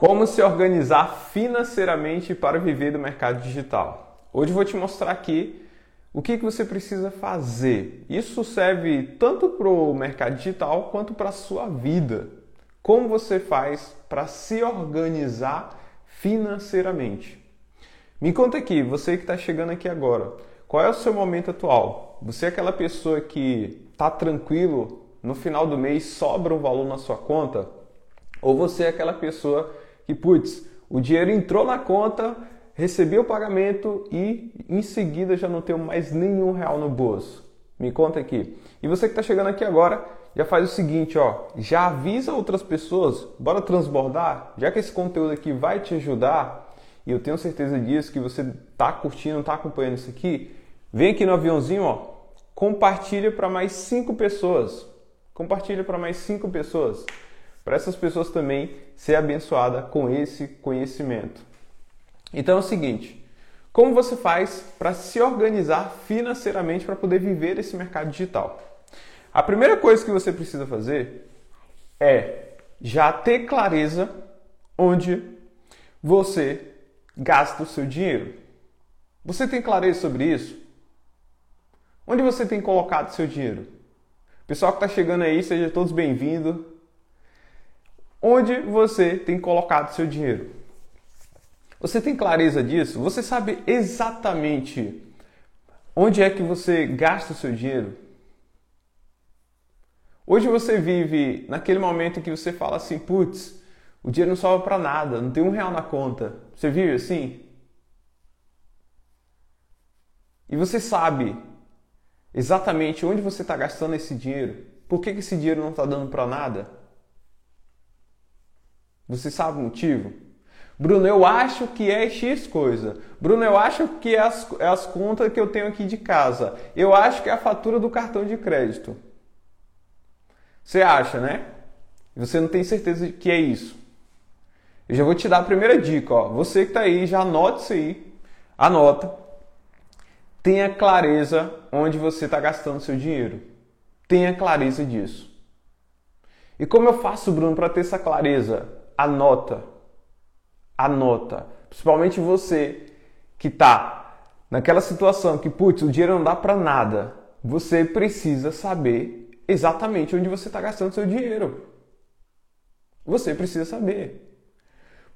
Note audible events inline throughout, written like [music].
Como se organizar financeiramente para viver do mercado digital. Hoje vou te mostrar aqui o que, que você precisa fazer. Isso serve tanto para o mercado digital quanto para a sua vida. Como você faz para se organizar financeiramente? Me conta aqui, você que está chegando aqui agora, qual é o seu momento atual? Você é aquela pessoa que está tranquilo, no final do mês sobra um valor na sua conta? Ou você é aquela pessoa que, putz, o dinheiro entrou na conta, recebi o pagamento e em seguida já não tenho mais nenhum real no bolso. Me conta aqui. E você que está chegando aqui agora, já faz o seguinte, ó, já avisa outras pessoas, bora transbordar, já que esse conteúdo aqui vai te ajudar, e eu tenho certeza disso, que você está curtindo, está acompanhando isso aqui, vem aqui no aviãozinho, ó, compartilha para mais cinco pessoas. Compartilha para mais cinco pessoas para essas pessoas também ser abençoada com esse conhecimento. Então é o seguinte, como você faz para se organizar financeiramente para poder viver esse mercado digital? A primeira coisa que você precisa fazer é já ter clareza onde você gasta o seu dinheiro. Você tem clareza sobre isso? Onde você tem colocado seu dinheiro? Pessoal que está chegando aí, sejam todos bem-vindos. Onde você tem colocado seu dinheiro? Você tem clareza disso? Você sabe exatamente onde é que você gasta o seu dinheiro? Hoje você vive naquele momento que você fala assim, putz, o dinheiro não sobra para nada, não tem um real na conta. Você vive assim? E você sabe exatamente onde você está gastando esse dinheiro? Por que, que esse dinheiro não está dando para nada? Você sabe o motivo? Bruno, eu acho que é X coisa. Bruno, eu acho que é as, é as contas que eu tenho aqui de casa. Eu acho que é a fatura do cartão de crédito. Você acha, né? Você não tem certeza que é isso. Eu já vou te dar a primeira dica. Ó. Você que está aí, já anota isso aí. Anota. Tenha clareza onde você está gastando seu dinheiro. Tenha clareza disso. E como eu faço, Bruno, para ter essa clareza? Anota. Anota. Principalmente você que está naquela situação que, putz, o dinheiro não dá para nada. Você precisa saber exatamente onde você está gastando seu dinheiro. Você precisa saber.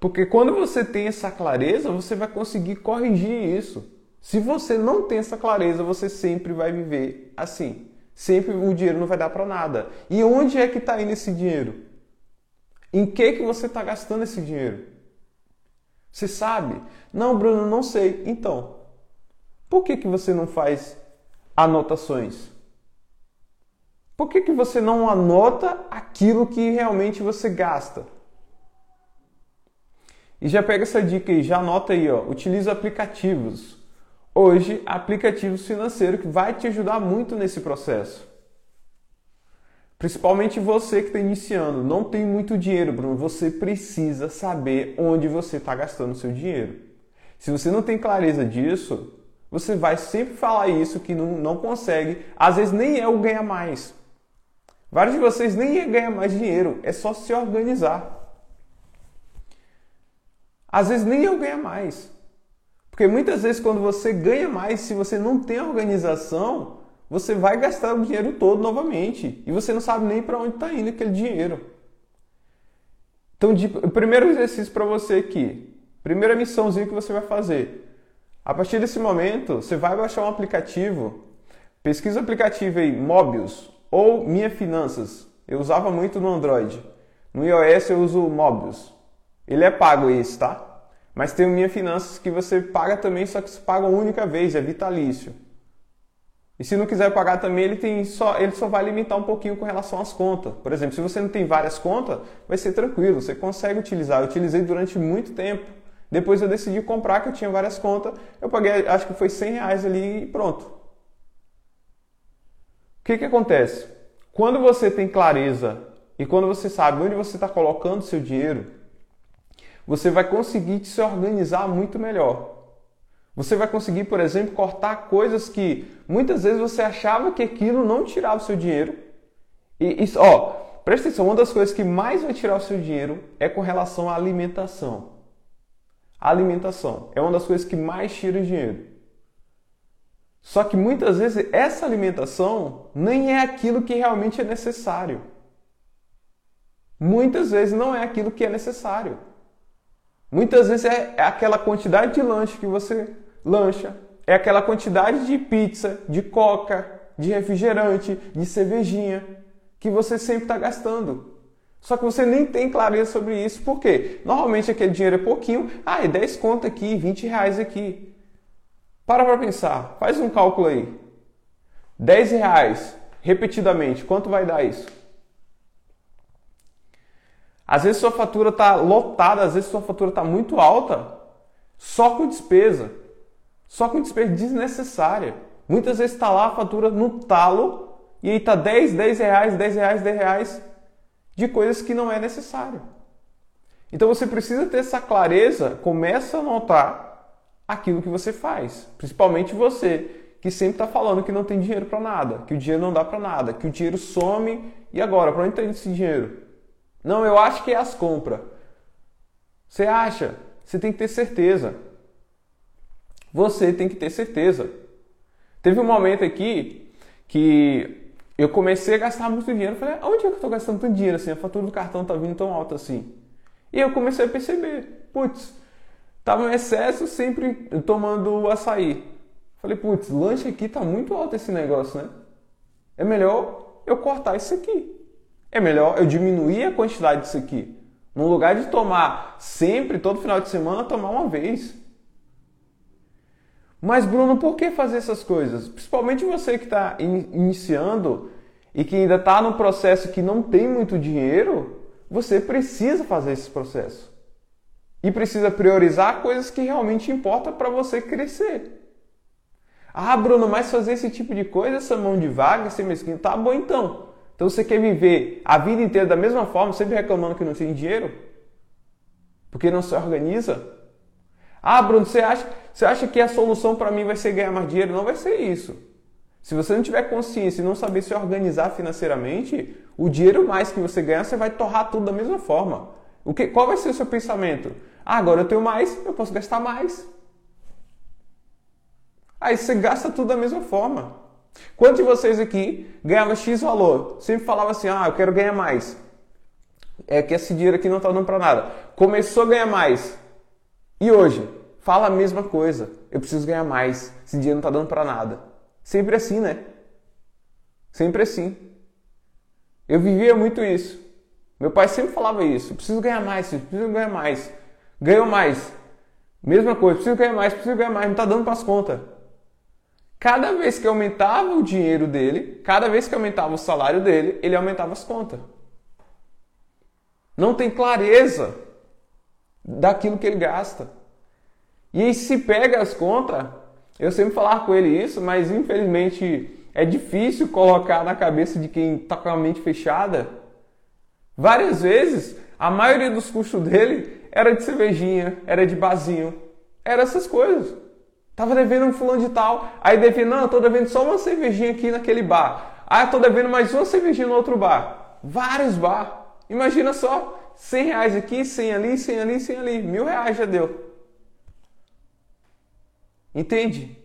Porque quando você tem essa clareza, você vai conseguir corrigir isso. Se você não tem essa clareza, você sempre vai viver assim. Sempre o dinheiro não vai dar para nada. E onde é que está indo esse dinheiro? Em que que você está gastando esse dinheiro? Você sabe? Não, Bruno, não sei. Então, por que, que você não faz anotações? Por que, que você não anota aquilo que realmente você gasta? E já pega essa dica aí, já anota aí, ó. Utiliza aplicativos. Hoje, aplicativos financeiros que vai te ajudar muito nesse processo. Principalmente você que está iniciando, não tem muito dinheiro, Bruno. Você precisa saber onde você está gastando seu dinheiro. Se você não tem clareza disso, você vai sempre falar isso que não, não consegue. Às vezes nem é o ganhar mais. Vários de vocês nem é ganhar mais dinheiro, é só se organizar. Às vezes nem é o ganhar mais. Porque muitas vezes quando você ganha mais, se você não tem organização, você vai gastar o dinheiro todo novamente e você não sabe nem para onde está indo aquele dinheiro. Então, de, o primeiro exercício para você aqui, primeira missãozinha que você vai fazer. A partir desse momento, você vai baixar um aplicativo, pesquisa o aplicativo aí, Mobius ou Minha Finanças. Eu usava muito no Android. No iOS eu uso o Mobius. Ele é pago esse, tá? Mas tem o Minha Finanças que você paga também, só que você paga uma única vez, é vitalício. E se não quiser pagar também, ele, tem só, ele só vai limitar um pouquinho com relação às contas. Por exemplo, se você não tem várias contas, vai ser tranquilo, você consegue utilizar. Eu utilizei durante muito tempo. Depois eu decidi comprar, que eu tinha várias contas. Eu paguei, acho que foi 100 reais ali e pronto. O que, que acontece? Quando você tem clareza e quando você sabe onde você está colocando seu dinheiro, você vai conseguir se organizar muito melhor. Você vai conseguir, por exemplo, cortar coisas que muitas vezes você achava que aquilo não tirava o seu dinheiro. E, ó, presta atenção, uma das coisas que mais vai tirar o seu dinheiro é com relação à alimentação. A alimentação é uma das coisas que mais tira o dinheiro. Só que muitas vezes essa alimentação nem é aquilo que realmente é necessário. Muitas vezes não é aquilo que é necessário. Muitas vezes é, é aquela quantidade de lanche que você lancha, é aquela quantidade de pizza, de coca, de refrigerante, de cervejinha que você sempre está gastando. Só que você nem tem clareza sobre isso. Por quê? Normalmente aquele dinheiro é pouquinho. Ah, é 10 conto aqui, 20 reais aqui. Para para pensar. Faz um cálculo aí. 10 reais repetidamente. Quanto vai dar isso? Às vezes sua fatura está lotada, às vezes sua fatura está muito alta, só com despesa. Só com despesa desnecessária. Muitas vezes está lá a fatura no talo e aí está 10, 10 reais, 10 reais, 10 reais de coisas que não é necessário. Então você precisa ter essa clareza, começa a notar aquilo que você faz. Principalmente você, que sempre está falando que não tem dinheiro para nada, que o dinheiro não dá para nada, que o dinheiro some e agora, para onde está esse dinheiro? Não, eu acho que é as compras. Você acha? Você tem que ter certeza. Você tem que ter certeza. Teve um momento aqui que eu comecei a gastar muito dinheiro. Falei, onde é que eu estou gastando tanto dinheiro assim? A fatura do cartão está vindo tão alta assim. E eu comecei a perceber, putz, tava em excesso sempre tomando açaí. Falei, putz, lanche aqui tá muito alto esse negócio, né? É melhor eu cortar isso aqui. É melhor eu diminuir a quantidade disso aqui. No lugar de tomar sempre, todo final de semana, tomar uma vez. Mas, Bruno, por que fazer essas coisas? Principalmente você que está iniciando e que ainda está no processo que não tem muito dinheiro, você precisa fazer esse processo. E precisa priorizar coisas que realmente importam para você crescer. Ah, Bruno, mas fazer esse tipo de coisa, essa mão de vaga, ser mesquinho, tá bom então. Então você quer viver a vida inteira da mesma forma, sempre reclamando que não tem dinheiro? Porque não se organiza? Ah, Bruno, você acha, você acha que a solução para mim vai ser ganhar mais dinheiro? Não vai ser isso. Se você não tiver consciência e não saber se organizar financeiramente, o dinheiro mais que você ganhar, você vai torrar tudo da mesma forma. O que, qual vai ser o seu pensamento? Ah, agora eu tenho mais, eu posso gastar mais. Aí você gasta tudo da mesma forma. Quantos de vocês aqui ganhava X valor? Sempre falava assim, ah, eu quero ganhar mais. É que esse dinheiro aqui não está dando para nada. Começou a ganhar mais. E hoje? Fala a mesma coisa. Eu preciso ganhar mais. Esse dinheiro não está dando para nada. Sempre assim, né? Sempre assim. Eu vivia muito isso. Meu pai sempre falava isso. Eu preciso ganhar mais, preciso ganhar mais. Ganhou mais. Mesma coisa, preciso ganhar mais, preciso ganhar mais. Não está dando para as contas. Cada vez que aumentava o dinheiro dele, cada vez que aumentava o salário dele, ele aumentava as contas. Não tem clareza daquilo que ele gasta. E aí se pega as contas, eu sempre falava com ele isso, mas infelizmente é difícil colocar na cabeça de quem está com a mente fechada. Várias vezes, a maioria dos custos dele era de cervejinha, era de barzinho, era essas coisas. Tava devendo um fulano de tal. Aí devia, não, eu tô devendo só uma cervejinha aqui naquele bar. Ah, eu tô devendo mais uma cervejinha no outro bar. Vários bar. Imagina só, 100 reais aqui, 100 ali, 100 ali, 100 ali. Mil reais já deu. Entende?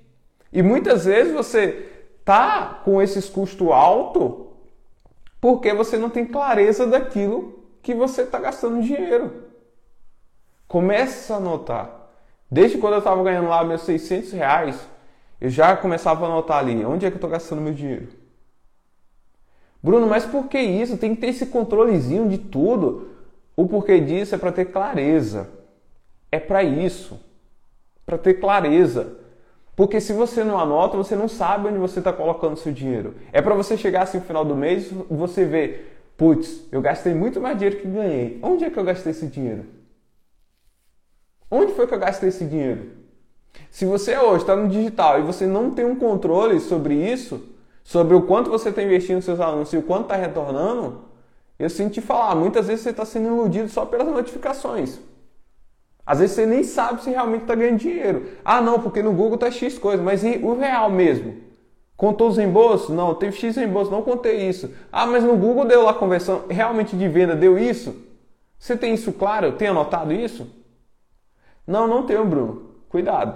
E muitas vezes você tá com esses custos altos porque você não tem clareza daquilo que você está gastando dinheiro. Comece a notar. Desde quando eu estava ganhando lá meus 600 reais, eu já começava a anotar ali, onde é que eu estou gastando meu dinheiro? Bruno, mas por que isso? Tem que ter esse controlezinho de tudo. O porquê disso é para ter clareza. É para isso. Para ter clareza. Porque se você não anota, você não sabe onde você está colocando seu dinheiro. É para você chegar assim no final do mês e você ver, putz, eu gastei muito mais dinheiro que ganhei. Onde é que eu gastei esse dinheiro? Onde foi que eu gastei esse dinheiro? Se você hoje está no digital e você não tem um controle sobre isso, sobre o quanto você está investindo nos seus anúncios e o quanto está retornando, eu te falar, muitas vezes você está sendo iludido só pelas notificações. Às vezes você nem sabe se realmente está ganhando dinheiro. Ah, não, porque no Google está X coisa, mas e o real mesmo? Contou os reembolsos? Não, teve X reembolso, não contei isso. Ah, mas no Google deu lá conversão realmente de venda, deu isso? Você tem isso claro? Tem anotado isso? Não, não tenho, Bruno. Cuidado.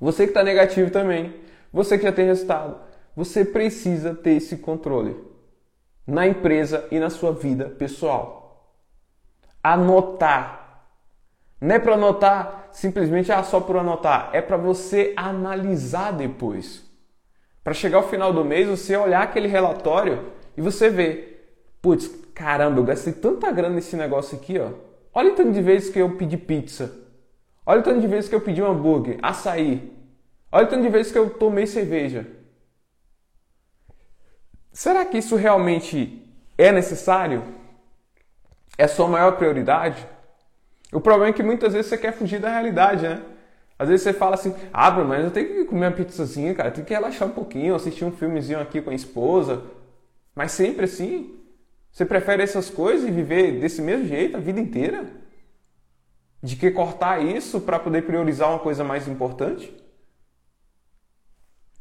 Você que está negativo também, você que já tem resultado, você precisa ter esse controle na empresa e na sua vida pessoal. Anotar. Não é para anotar simplesmente ah, só por anotar, é para você analisar depois. Para chegar ao final do mês, você olhar aquele relatório e você ver, putz, caramba, eu gastei tanta grana nesse negócio aqui, ó. Olha o tanto de vezes que eu pedi pizza. Olha o tanto de vezes que eu pedi um hambúrguer, açaí. Olha o tanto de vezes que eu tomei cerveja. Será que isso realmente é necessário? É sua maior prioridade? O problema é que muitas vezes você quer fugir da realidade, né? Às vezes você fala assim, ah, mas eu tenho que comer uma pizzazinha, cara, eu tenho que relaxar um pouquinho, assistir um filmezinho aqui com a esposa. Mas sempre assim? Você prefere essas coisas e viver desse mesmo jeito a vida inteira? De que cortar isso para poder priorizar uma coisa mais importante?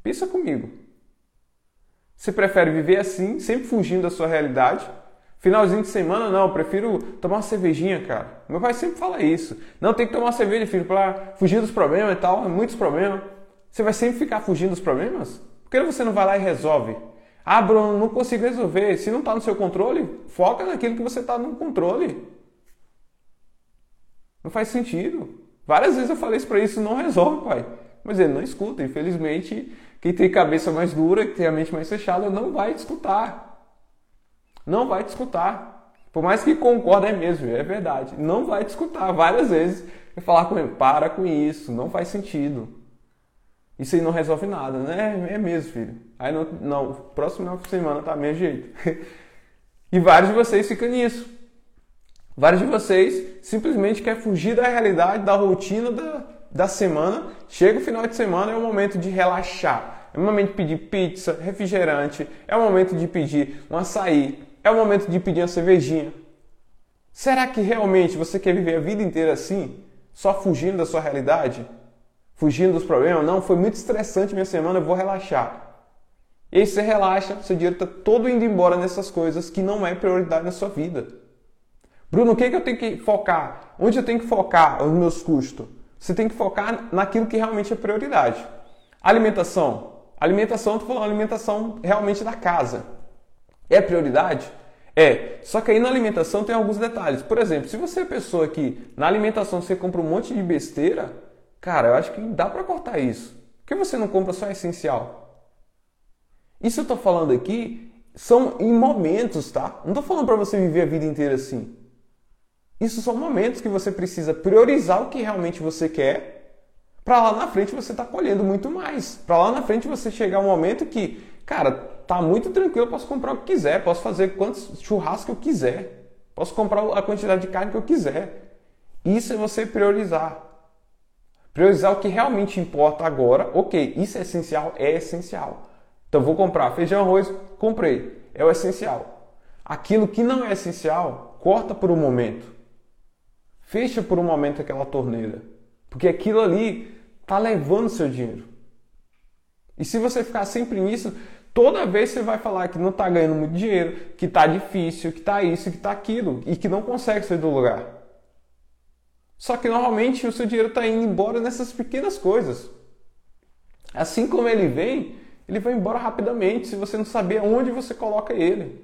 Pensa comigo. Você prefere viver assim, sempre fugindo da sua realidade? Finalzinho de semana, não, eu prefiro tomar uma cervejinha, cara. Meu pai sempre fala isso. Não, tem que tomar cerveja, filho, para fugir dos problemas e tal, muitos problemas. Você vai sempre ficar fugindo dos problemas? Por que você não vai lá e resolve? Ah, Bruno, não consigo resolver. Se não está no seu controle, foca naquilo que você está no controle. Não faz sentido. Várias vezes eu falei isso para isso, não resolve, pai. Mas ele não escuta. Infelizmente, quem tem cabeça mais dura, que tem a mente mais fechada, não vai te escutar. Não vai te escutar. Por mais que concorde, é mesmo, é verdade. Não vai te escutar. Várias vezes eu falar com ele, para com isso, não faz sentido. Isso aí não resolve nada, né? É mesmo, filho. Aí não, não próximo semana tá mesmo jeito. [laughs] e vários de vocês ficam nisso. Vários de vocês simplesmente querem fugir da realidade, da rotina da, da semana. Chega o final de semana, é o momento de relaxar. É o momento de pedir pizza, refrigerante, é o momento de pedir um açaí, é o momento de pedir uma cervejinha. Será que realmente você quer viver a vida inteira assim? Só fugindo da sua realidade? Fugindo dos problemas? Não, foi muito estressante minha semana, eu vou relaxar. E aí você relaxa, seu dinheiro está todo indo embora nessas coisas que não é prioridade na sua vida. Bruno, o que, é que eu tenho que focar? Onde eu tenho que focar os meus custos? Você tem que focar naquilo que realmente é prioridade. Alimentação. Alimentação, estou falando alimentação realmente da casa. É prioridade? É. Só que aí na alimentação tem alguns detalhes. Por exemplo, se você é pessoa que na alimentação você compra um monte de besteira, cara, eu acho que dá para cortar isso. Por que você não compra só essencial? Isso eu estou falando aqui são em momentos, tá? Não estou falando para você viver a vida inteira assim. Isso são momentos que você precisa priorizar o que realmente você quer para lá na frente você tá colhendo muito mais. Para lá na frente você chegar um momento que, cara, tá muito tranquilo, posso comprar o que quiser, posso fazer quantos churrascos eu quiser, posso comprar a quantidade de carne que eu quiser. Isso é você priorizar. Priorizar o que realmente importa agora. Ok, isso é essencial? É essencial. Então vou comprar feijão, arroz, comprei. É o essencial. Aquilo que não é essencial, corta por um momento. Fecha por um momento aquela torneira. Porque aquilo ali está levando seu dinheiro. E se você ficar sempre nisso, toda vez você vai falar que não está ganhando muito dinheiro, que está difícil, que está isso, que está aquilo, e que não consegue sair do lugar. Só que normalmente o seu dinheiro está indo embora nessas pequenas coisas. Assim como ele vem, ele vai embora rapidamente se você não saber onde você coloca ele.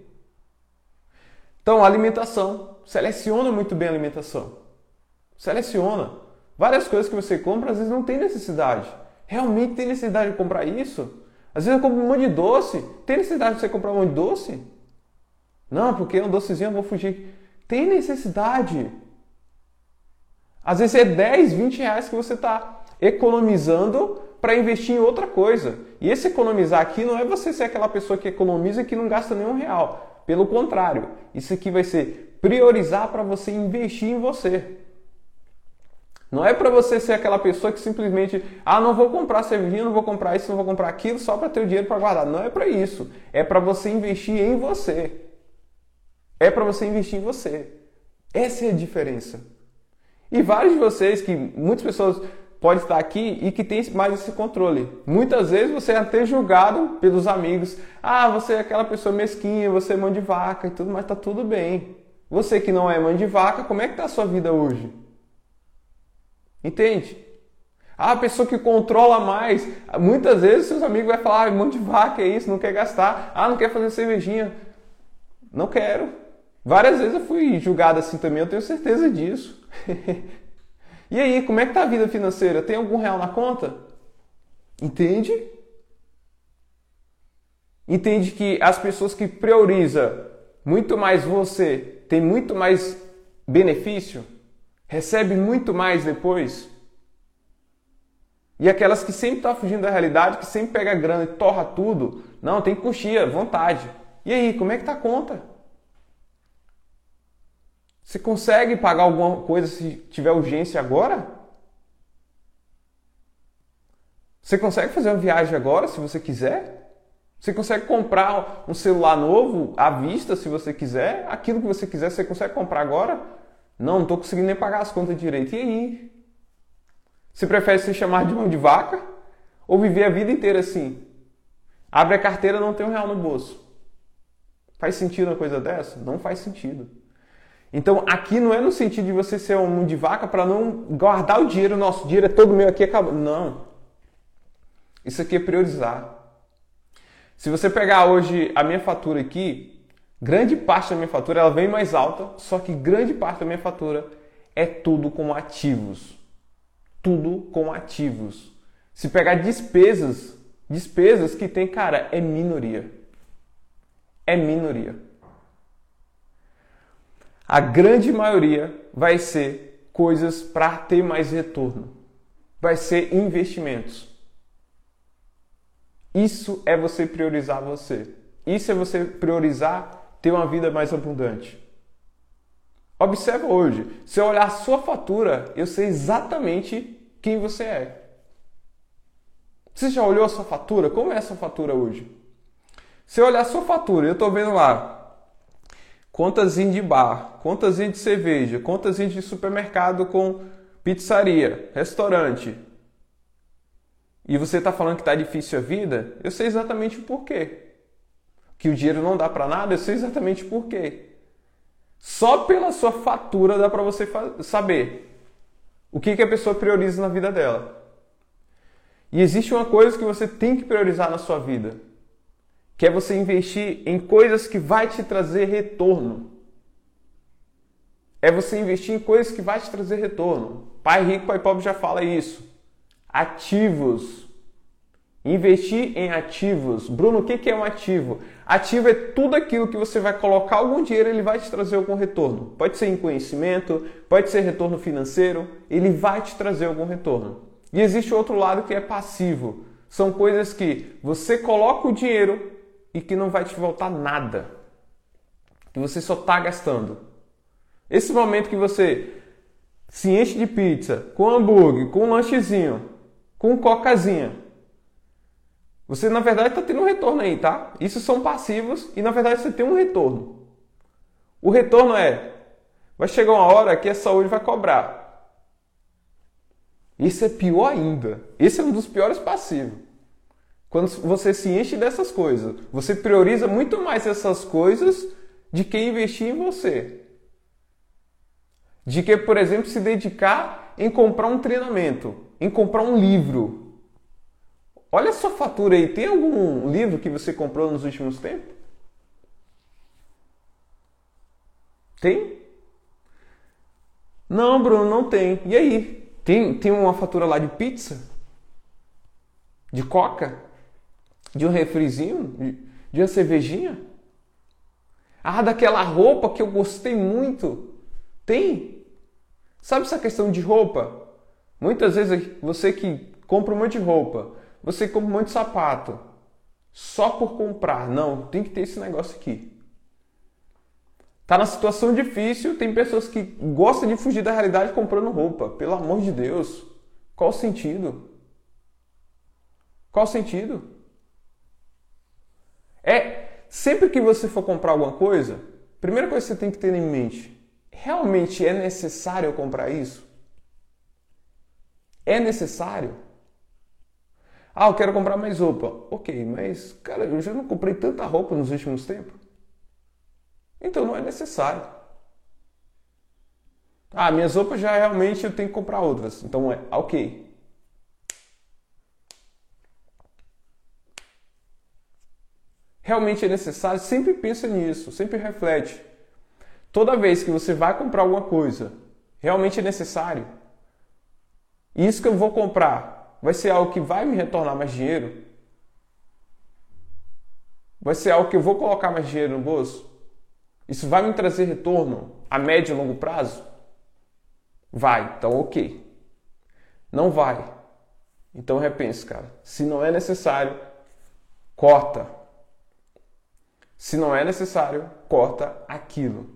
Então, alimentação. Seleciona muito bem a alimentação. Seleciona. Várias coisas que você compra às vezes não tem necessidade. Realmente tem necessidade de comprar isso? Às vezes eu compro um monte de doce. Tem necessidade de você comprar um monte de doce? Não, porque é um docezinho eu vou fugir. Tem necessidade. Às vezes é 10, 20 reais que você está economizando para investir em outra coisa. E esse economizar aqui não é você ser aquela pessoa que economiza e que não gasta nenhum real. Pelo contrário, isso aqui vai ser priorizar para você investir em você. Não é para você ser aquela pessoa que simplesmente, ah, não vou comprar cerveja, não vou comprar isso, não vou comprar aquilo só para ter o dinheiro para guardar. Não é para isso. É para você investir em você. É para você investir em você. Essa é a diferença. E vários de vocês que muitas pessoas pode estar aqui e que tem mais esse controle. Muitas vezes você é até julgado pelos amigos. Ah, você é aquela pessoa mesquinha, você é mão de vaca e tudo, mas tá tudo bem. Você que não é mãe de vaca, como é que tá a sua vida hoje? Entende? Ah, a pessoa que controla mais, muitas vezes seus amigos vão falar, ah, mão de vaca é isso, não quer gastar. Ah, não quer fazer cervejinha. Não quero. Várias vezes eu fui julgado assim também, eu tenho certeza disso. [laughs] e aí, como é que tá a vida financeira? Tem algum real na conta? Entende? Entende que as pessoas que priorizam muito mais você, tem muito mais benefício, recebe muito mais depois. E aquelas que sempre estão tá fugindo da realidade, que sempre pega grana e torra tudo, não, tem coxia, vontade. E aí, como é que tá a conta? Você consegue pagar alguma coisa se tiver urgência agora? Você consegue fazer uma viagem agora se você quiser? Você consegue comprar um celular novo à vista se você quiser? Aquilo que você quiser, você consegue comprar agora? Não, não estou conseguindo nem pagar as contas direito. E aí? Você prefere se chamar de mão de vaca ou viver a vida inteira assim? Abre a carteira não tem um real no bolso. Faz sentido uma coisa dessa? Não faz sentido. Então aqui não é no sentido de você ser um mão de vaca para não guardar o dinheiro, nosso dinheiro é todo meu aqui acabou. Não. Isso aqui é priorizar. Se você pegar hoje a minha fatura aqui, grande parte da minha fatura ela vem mais alta, só que grande parte da minha fatura é tudo com ativos. Tudo com ativos. Se pegar despesas, despesas que tem, cara, é minoria. É minoria a grande maioria vai ser coisas para ter mais retorno. Vai ser investimentos. Isso é você priorizar você. Isso é você priorizar ter uma vida mais abundante. Observa hoje, se eu olhar a sua fatura, eu sei exatamente quem você é. Você já olhou a sua fatura? Como é a sua fatura hoje? Se eu olhar a sua fatura, eu estou vendo lá contazinho de bar, contazinho de cerveja, contazinho de supermercado com pizzaria, restaurante, e você está falando que está difícil a vida, eu sei exatamente o porquê. Que o dinheiro não dá para nada, eu sei exatamente o porquê. Só pela sua fatura dá para você saber o que, que a pessoa prioriza na vida dela. E existe uma coisa que você tem que priorizar na sua vida que é você investir em coisas que vai te trazer retorno. É você investir em coisas que vai te trazer retorno. Pai rico, pai pobre já fala isso. Ativos. Investir em ativos. Bruno, o que é um ativo? Ativo é tudo aquilo que você vai colocar algum dinheiro, ele vai te trazer algum retorno. Pode ser em conhecimento, pode ser retorno financeiro, ele vai te trazer algum retorno. E existe outro lado que é passivo. São coisas que você coloca o dinheiro e que não vai te voltar nada. Que você só está gastando. Esse momento que você se enche de pizza, com hambúrguer, com um lanchezinho, com cocazinha. Você na verdade está tendo um retorno aí, tá? Isso são passivos e na verdade você tem um retorno. O retorno é: vai chegar uma hora que a saúde vai cobrar. Isso é pior ainda. Esse é um dos piores passivos. Quando você se enche dessas coisas, você prioriza muito mais essas coisas de que investir em você. De que, por exemplo, se dedicar em comprar um treinamento, em comprar um livro. Olha sua fatura aí, tem algum livro que você comprou nos últimos tempos? Tem? Não, Bruno, não tem. E aí? Tem, tem uma fatura lá de pizza? De coca? De um refrizinho? De uma cervejinha? Ah, daquela roupa que eu gostei muito. Tem? Sabe essa questão de roupa? Muitas vezes você que compra um monte de roupa, você compra um monte de sapato, só por comprar. Não, tem que ter esse negócio aqui. Tá na situação difícil, tem pessoas que gostam de fugir da realidade comprando roupa. Pelo amor de Deus. Qual o sentido? Qual o sentido? É sempre que você for comprar alguma coisa, primeira coisa que você tem que ter em mente: realmente é necessário comprar isso? É necessário? Ah, eu quero comprar mais roupa. Ok, mas, cara, eu já não comprei tanta roupa nos últimos tempos. Então não é necessário. Ah, minhas roupas já realmente eu tenho que comprar outras. Então é ok. Realmente é necessário? Sempre pensa nisso, sempre reflete. Toda vez que você vai comprar alguma coisa, realmente é necessário? Isso que eu vou comprar Vai ser algo que vai me retornar mais dinheiro? Vai ser algo que eu vou colocar mais dinheiro no bolso? Isso vai me trazer retorno a médio e longo prazo? Vai, então ok. Não vai. Então repense, cara. Se não é necessário, corta. Se não é necessário, corta aquilo.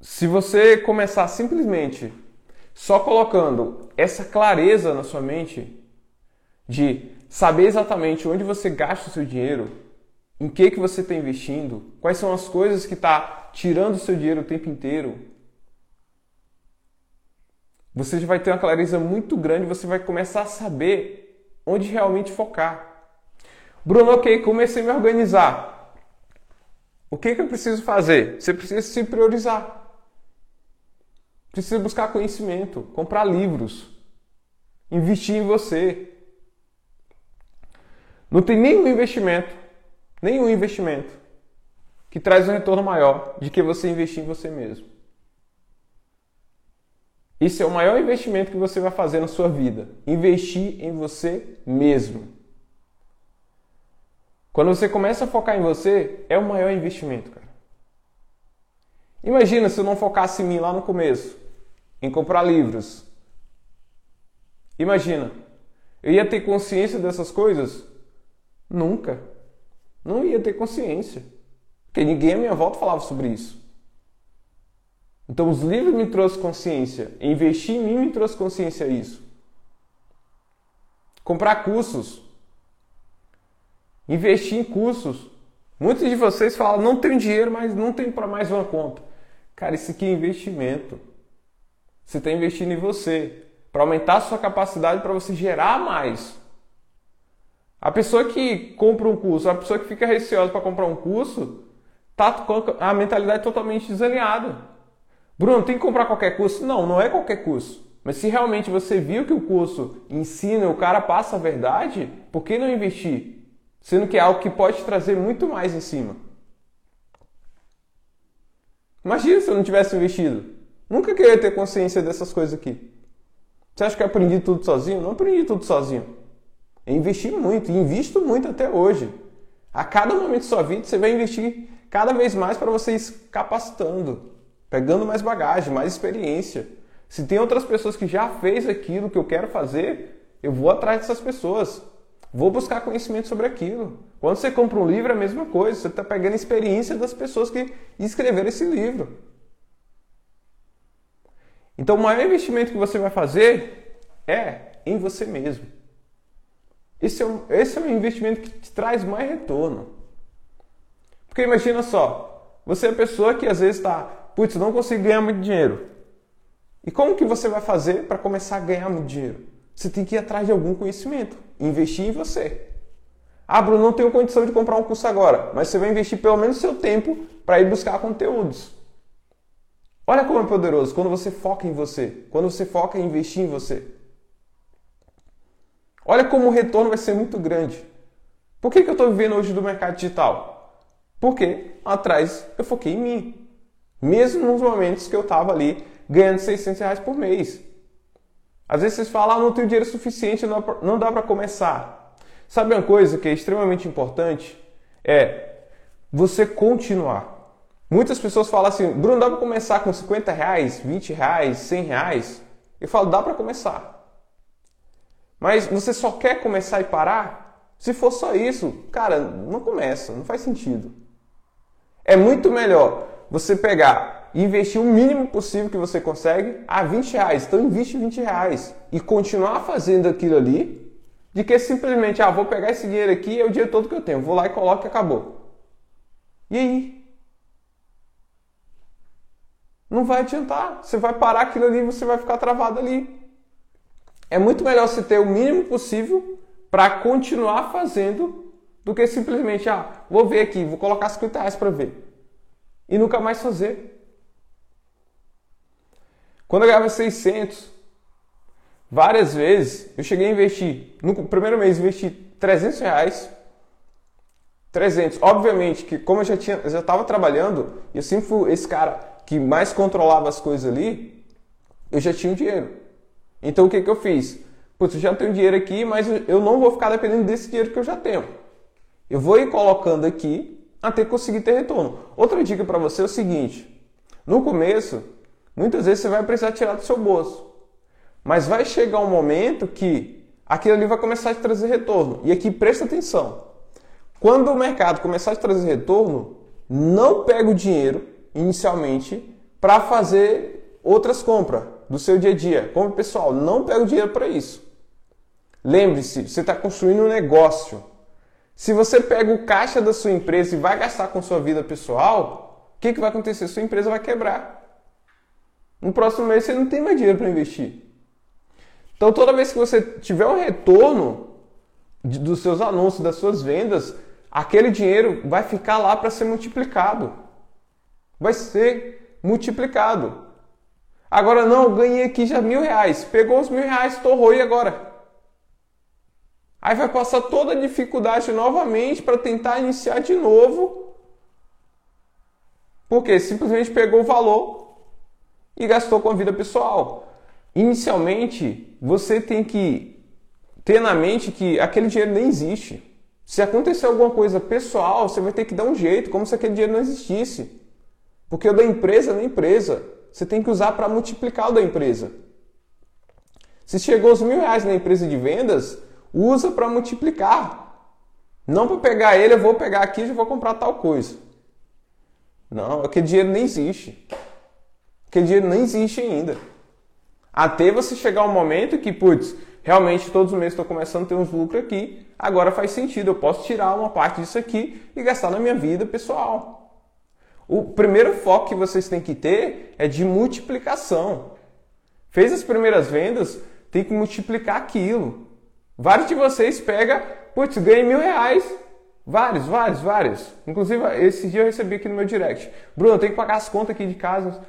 Se você começar simplesmente só colocando essa clareza na sua mente de saber exatamente onde você gasta o seu dinheiro, em que que você está investindo, quais são as coisas que está tirando o seu dinheiro o tempo inteiro, você já vai ter uma clareza muito grande, você vai começar a saber onde realmente focar. Bruno, ok, comecei a me organizar. O que, que eu preciso fazer? Você precisa se priorizar. Precisa buscar conhecimento, comprar livros, investir em você. Não tem nenhum investimento, nenhum investimento que traz um retorno maior de que você investir em você mesmo. Esse é o maior investimento que você vai fazer na sua vida. Investir em você mesmo. Quando você começa a focar em você, é o maior investimento, cara. Imagina se eu não focasse em mim lá no começo em comprar livros. Imagina, eu ia ter consciência dessas coisas? Nunca. Não ia ter consciência. Porque ninguém à minha volta falava sobre isso. Então os livros me trouxeram consciência. Investir em mim me trouxe consciência isso. Comprar cursos. Investir em cursos. Muitos de vocês falam, não tenho dinheiro, mas não tenho para mais uma conta. Cara, isso aqui é investimento. Você está investindo em você para aumentar a sua capacidade para você gerar mais. A pessoa que compra um curso, a pessoa que fica receosa para comprar um curso, tá com a mentalidade totalmente desalinhada. Bruno, tem que comprar qualquer curso? Não, não é qualquer curso. Mas se realmente você viu que o curso ensina, o cara passa a verdade, por que não investir? Sendo que é algo que pode trazer muito mais em cima. Imagina se eu não tivesse investido. Nunca queria ter consciência dessas coisas aqui. Você acha que eu aprendi tudo sozinho? Não aprendi tudo sozinho. Eu investi muito, invisto muito até hoje. A cada momento da sua vida, você vai investir cada vez mais para você ir capacitando, pegando mais bagagem, mais experiência. Se tem outras pessoas que já fez aquilo que eu quero fazer, eu vou atrás dessas pessoas. Vou buscar conhecimento sobre aquilo. Quando você compra um livro, é a mesma coisa. Você está pegando experiência das pessoas que escreveram esse livro. Então, o maior investimento que você vai fazer é em você mesmo. Esse é, um, esse é um investimento que te traz mais retorno. Porque imagina só, você é a pessoa que às vezes está, putz, não consigo ganhar muito dinheiro. E como que você vai fazer para começar a ganhar muito dinheiro? Você tem que ir atrás de algum conhecimento, investir em você. Ah, Bruno, não tenho condição de comprar um curso agora, mas você vai investir pelo menos seu tempo para ir buscar conteúdos. Olha como é poderoso quando você foca em você, quando você foca em investir em você. Olha como o retorno vai ser muito grande. Por que, que eu estou vivendo hoje do mercado digital? Porque atrás eu foquei em mim. Mesmo nos momentos que eu estava ali ganhando 600 reais por mês. Às vezes vocês falam, ah, não tenho dinheiro suficiente, não dá para começar. Sabe uma coisa que é extremamente importante? É você continuar. Muitas pessoas falam assim, Bruno, dá para começar com 50 reais, 20 reais, 100 reais? Eu falo, dá para começar. Mas você só quer começar e parar? Se for só isso, cara, não começa, não faz sentido. É muito melhor você pegar investir o mínimo possível que você consegue a 20 reais. Então investe 20 reais e continuar fazendo aquilo ali, de que simplesmente, ah, vou pegar esse dinheiro aqui, é o dinheiro todo que eu tenho, vou lá e coloco e acabou. E aí? Não vai adiantar. Você vai parar aquilo ali e você vai ficar travado ali. É muito melhor você ter o mínimo possível para continuar fazendo do que simplesmente, ah, vou ver aqui, vou colocar 50 reais para ver. E nunca mais fazer. Quando eu ganhava 600, várias vezes eu cheguei a investir, no primeiro mês investi 300 reais 300. Obviamente que como eu já tinha, já estava trabalhando, e eu sempre fui esse cara que mais controlava as coisas ali, eu já tinha o dinheiro. Então o que, que eu fiz? Putz, eu já tenho dinheiro aqui, mas eu não vou ficar dependendo desse dinheiro que eu já tenho. Eu vou ir colocando aqui até conseguir ter retorno. Outra dica para você é o seguinte: no começo, muitas vezes você vai precisar tirar do seu bolso. Mas vai chegar um momento que aquilo ali vai começar a te trazer retorno. E aqui presta atenção. Quando o mercado começar a trazer retorno, não pega o dinheiro inicialmente para fazer outras compras do seu dia a dia. Como pessoal, não pega o dinheiro para isso. Lembre-se, você está construindo um negócio. Se você pega o caixa da sua empresa e vai gastar com sua vida pessoal, o que, que vai acontecer? Sua empresa vai quebrar. No próximo mês você não tem mais dinheiro para investir. Então, toda vez que você tiver um retorno dos seus anúncios, das suas vendas, aquele dinheiro vai ficar lá para ser multiplicado. Vai ser multiplicado. Agora não, ganhei aqui já mil reais. Pegou os mil reais, torrou e agora? Aí vai passar toda a dificuldade novamente para tentar iniciar de novo. Porque simplesmente pegou o valor e gastou com a vida pessoal. Inicialmente, você tem que ter na mente que aquele dinheiro nem existe. Se acontecer alguma coisa pessoal, você vai ter que dar um jeito, como se aquele dinheiro não existisse. Porque o da empresa é da empresa. Você tem que usar para multiplicar o da empresa. Se chegou os mil reais na empresa de vendas, usa para multiplicar. Não para pegar ele, eu vou pegar aqui e vou comprar tal coisa. Não, aquele dinheiro nem existe. Aquele dinheiro nem existe ainda. Até você chegar um momento que, putz, realmente todos os meses estou começando a ter uns lucros aqui, agora faz sentido, eu posso tirar uma parte disso aqui e gastar na minha vida pessoal. O primeiro foco que vocês têm que ter é de multiplicação. Fez as primeiras vendas, tem que multiplicar aquilo. Vários de vocês pegam, putz, ganhei mil reais. Vários, vários, vários. Inclusive, esse dia eu recebi aqui no meu direct. Bruno, eu tenho que pagar as contas aqui de casa.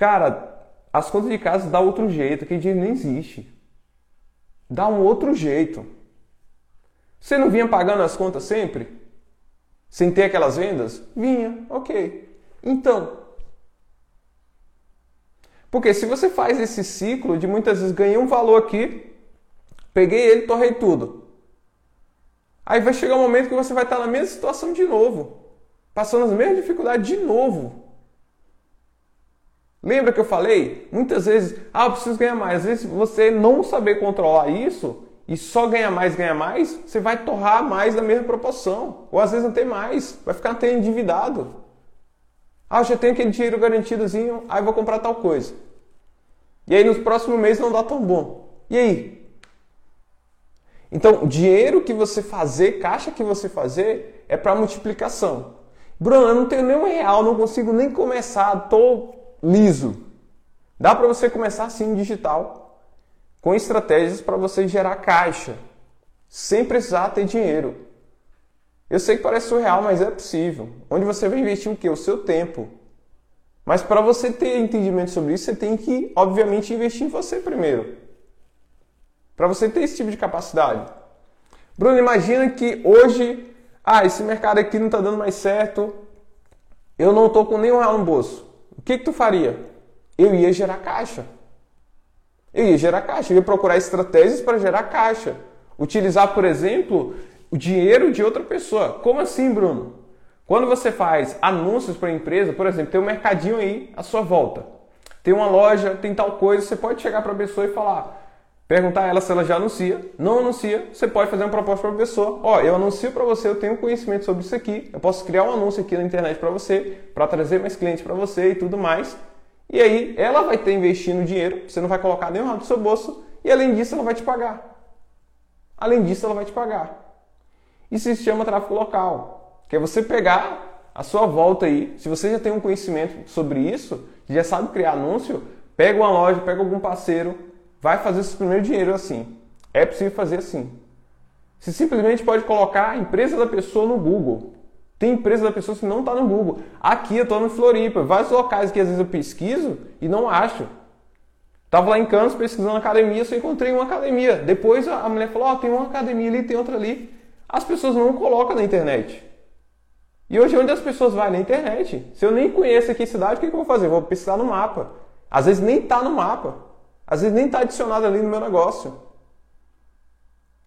Cara, as contas de casa dá outro jeito, aquele dinheiro nem existe dá um outro jeito. Você não vinha pagando as contas sempre? Sem ter aquelas vendas? Vinha, ok. Então. Porque se você faz esse ciclo de muitas vezes ganhei um valor aqui, peguei ele, torrei tudo. Aí vai chegar um momento que você vai estar na mesma situação de novo, passando as mesmas dificuldades de novo. Lembra que eu falei? Muitas vezes, ah, eu preciso ganhar mais. Às vezes você não saber controlar isso e só ganhar mais, ganhar mais, você vai torrar mais na mesma proporção. Ou às vezes não tem mais, vai ficar até endividado. Ah, eu já tenho aquele dinheiro garantidozinho, aí vou comprar tal coisa. E aí nos próximos meses não dá tão bom. E aí? Então, dinheiro que você fazer, caixa que você fazer, é para multiplicação. Bruno, eu não tenho nenhum real, não consigo nem começar, estou liso. Dá para você começar assim digital, com estratégias para você gerar caixa, sem precisar ter dinheiro. Eu sei que parece surreal, mas é possível. Onde você vai investir o quê? O seu tempo. Mas para você ter entendimento sobre isso, você tem que, obviamente, investir em você primeiro. Para você ter esse tipo de capacidade. Bruno, imagina que hoje, ah, esse mercado aqui não está dando mais certo, eu não estou com nenhum real no bolso. O que, que tu faria? Eu ia gerar caixa. Eu ia gerar caixa, eu ia procurar estratégias para gerar caixa. Utilizar, por exemplo, o dinheiro de outra pessoa. Como assim, Bruno? Quando você faz anúncios para a empresa, por exemplo, tem um mercadinho aí à sua volta. Tem uma loja, tem tal coisa, você pode chegar para a pessoa e falar: perguntar a ela se ela já anuncia. Não anuncia, você pode fazer uma proposta para a pessoa. Ó, eu anuncio para você, eu tenho conhecimento sobre isso aqui, eu posso criar um anúncio aqui na internet para você, para trazer mais clientes para você e tudo mais. E aí ela vai ter investindo dinheiro, você não vai colocar nenhum do seu bolso, e além disso ela vai te pagar. Além disso ela vai te pagar. Isso se chama tráfego local, que é você pegar à sua volta aí, se você já tem um conhecimento sobre isso, já sabe criar anúncio, pega uma loja, pega algum parceiro, vai fazer seu primeiro dinheiro assim. É possível fazer assim. Você simplesmente pode colocar a empresa da pessoa no Google. Tem empresa da pessoa que não está no Google. Aqui eu estou no Floripa, vários locais que às vezes eu pesquiso e não acho. Tava lá em Campos pesquisando academia, só encontrei uma academia. Depois a mulher falou: Ó, oh, tem uma academia ali, tem outra ali. As pessoas não colocam na internet. E hoje, onde as pessoas vão? Na internet. Se eu nem conheço aqui a cidade, o que, que eu vou fazer? vou pesquisar no mapa. Às vezes nem está no mapa. Às vezes nem está adicionado ali no meu negócio.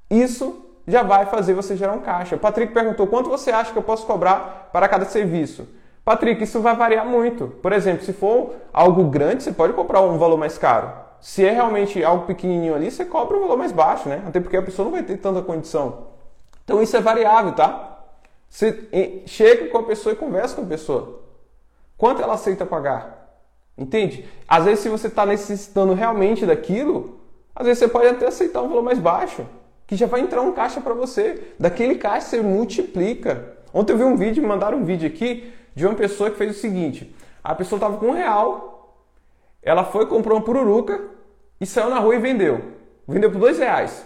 Isso já vai fazer você gerar um caixa. O Patrick perguntou quanto você acha que eu posso cobrar para cada serviço. Patrick, isso vai variar muito. Por exemplo, se for algo grande, você pode comprar um valor mais caro. Se é realmente algo pequenininho ali, você cobra um valor mais baixo, né? Até porque a pessoa não vai ter tanta condição. Então isso é variável, tá? Você chega com a pessoa e conversa com a pessoa. Quanto ela aceita pagar? Entende? Às vezes, se você está necessitando realmente daquilo, às vezes você pode até aceitar um valor mais baixo, que já vai entrar um caixa para você. Daquele caixa você multiplica. Ontem eu vi um vídeo, me mandaram um vídeo aqui de uma pessoa que fez o seguinte: a pessoa estava com um real, ela foi, comprou uma pururuca e saiu na rua e vendeu. Vendeu por dois reais.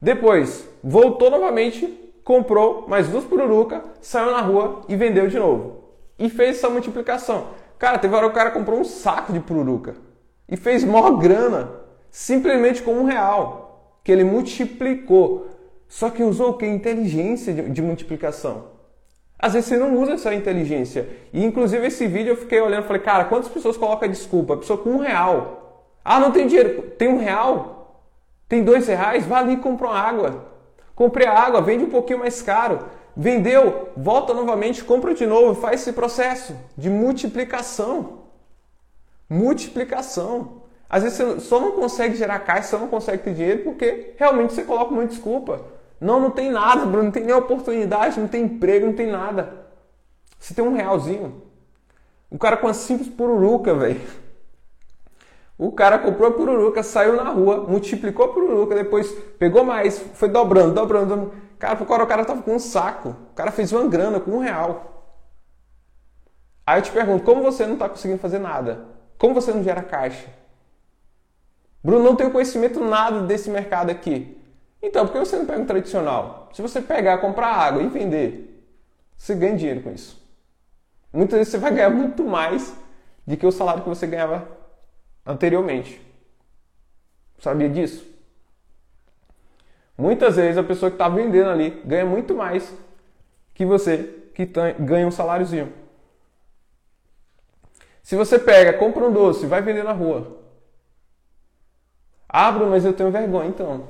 Depois, voltou novamente comprou mais duas pururuca, saiu na rua e vendeu de novo. E fez essa multiplicação. Cara, teve hora que o cara comprou um saco de pururuca e fez maior grana, simplesmente com um real, que ele multiplicou. Só que usou o que? Inteligência de, de multiplicação. Às vezes você não usa essa inteligência. E inclusive esse vídeo eu fiquei olhando e falei, cara, quantas pessoas colocam desculpa? A pessoa com um real. Ah, não tem dinheiro. Tem um real? Tem dois reais? Vai ali e compra uma água. Comprei a água, vende um pouquinho mais caro. Vendeu, volta novamente, compra de novo, faz esse processo de multiplicação. Multiplicação. Às vezes você só não consegue gerar caixa, só não consegue ter dinheiro porque realmente você coloca uma desculpa. Não, não tem nada, Bruno, não tem nem oportunidade, não tem emprego, não tem nada. Você tem um realzinho. O cara com a simples pururuca, velho. O cara comprou a pururuca, saiu na rua, multiplicou a pururuca, depois pegou mais, foi dobrando, dobrando, dobrando. Cara, o cara tava com um saco. O cara fez uma grana com um real. Aí eu te pergunto, como você não está conseguindo fazer nada? Como você não gera caixa? Bruno, não tenho conhecimento nada desse mercado aqui. Então, por que você não pega um tradicional? Se você pegar, comprar água e vender, você ganha dinheiro com isso. Muitas vezes você vai ganhar muito mais do que o salário que você ganhava anteriormente. Sabia disso? Muitas vezes a pessoa que está vendendo ali ganha muito mais que você que ganha um saláriozinho. Se você pega, compra um doce, vai vender na rua. Abro, mas eu tenho vergonha, então.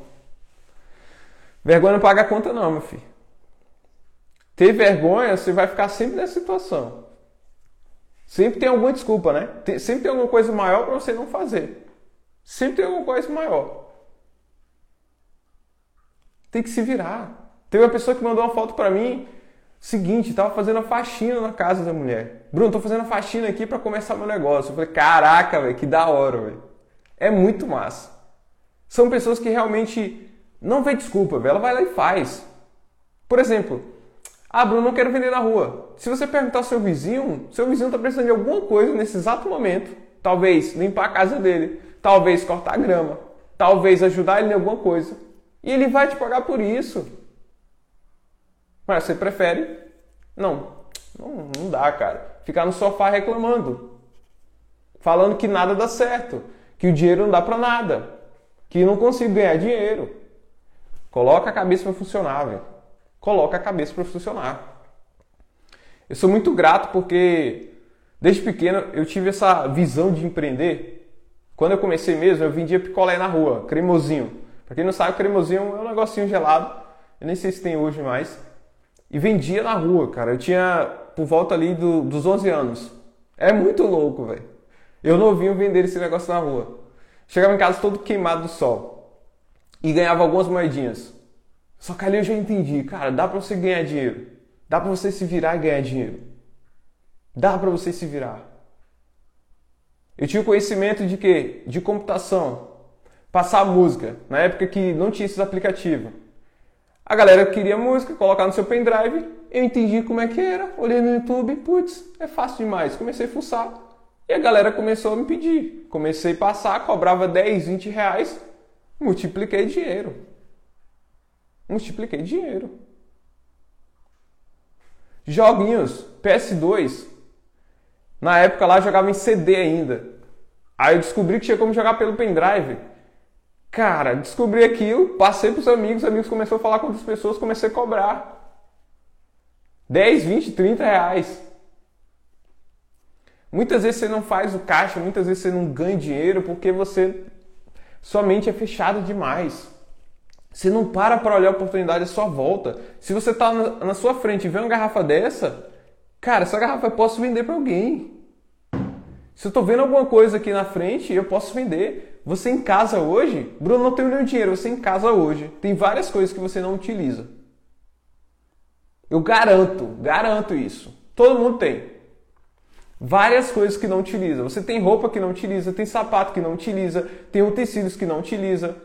Vergonha não paga a conta não, meu filho. Ter vergonha, você vai ficar sempre nessa situação. Sempre tem alguma desculpa, né? Sempre tem alguma coisa maior para você não fazer. Sempre tem alguma coisa maior. Tem que se virar. Teve uma pessoa que mandou uma foto para mim, seguinte, tava fazendo a faxina na casa da mulher. Bruno, tô fazendo a faxina aqui para começar meu negócio. Eu falei, caraca, velho, que da hora, velho. É muito massa. São pessoas que realmente não vê desculpa, velho. Ela vai lá e faz. Por exemplo, ah, Bruno, não quero vender na rua. Se você perguntar ao seu vizinho, seu vizinho está precisando de alguma coisa nesse exato momento. Talvez limpar a casa dele, talvez cortar a grama, talvez ajudar ele em alguma coisa. E ele vai te pagar por isso. Mas você prefere? Não, não, não dá, cara. Ficar no sofá reclamando. Falando que nada dá certo, que o dinheiro não dá para nada, que não consigo ganhar dinheiro. Coloca a cabeça para funcionar, velho coloca a cabeça para funcionar. Eu sou muito grato porque desde pequeno eu tive essa visão de empreender. Quando eu comecei mesmo, eu vendia picolé na rua, cremosinho. Para quem não sabe, cremosinho é um negocinho gelado. Eu nem sei se tem hoje mais. E vendia na rua, cara. Eu tinha por volta ali do, dos 11 anos. É muito louco, velho. Eu novinho vender esse negócio na rua. Chegava em casa todo queimado do sol. E ganhava algumas moedinhas. Só que ali eu já entendi, cara, dá para você ganhar dinheiro. Dá para você se virar e ganhar dinheiro. Dá para você se virar. Eu tinha conhecimento de quê? De computação. Passar música, na época que não tinha esses aplicativos. A galera queria música, colocar no seu pendrive, eu entendi como é que era, olhei no YouTube, putz, é fácil demais. Comecei a fuçar e a galera começou a me pedir. Comecei a passar, cobrava 10, 20 reais, multipliquei dinheiro. Multipliquei dinheiro. Joguinhos, PS2. Na época lá jogava em CD ainda. Aí eu descobri que tinha como jogar pelo pendrive. Cara, descobri aquilo, passei para os amigos, os amigos começaram a falar com outras pessoas, comecei a cobrar. 10, 20, 30 reais. Muitas vezes você não faz o caixa, muitas vezes você não ganha dinheiro porque você sua mente é fechada demais. Você não para para olhar a oportunidade à sua volta. Se você está na, na, sua frente e vê uma garrafa dessa, cara, essa garrafa eu posso vender para alguém. Se eu estou vendo alguma coisa aqui na frente, eu posso vender. Você em casa hoje, Bruno, não tem nenhum dinheiro. Você em casa hoje tem várias coisas que você não utiliza. Eu garanto, garanto isso. Todo mundo tem. Várias coisas que não utiliza. Você tem roupa que não utiliza, tem sapato que não utiliza, tem utensílios que não utiliza.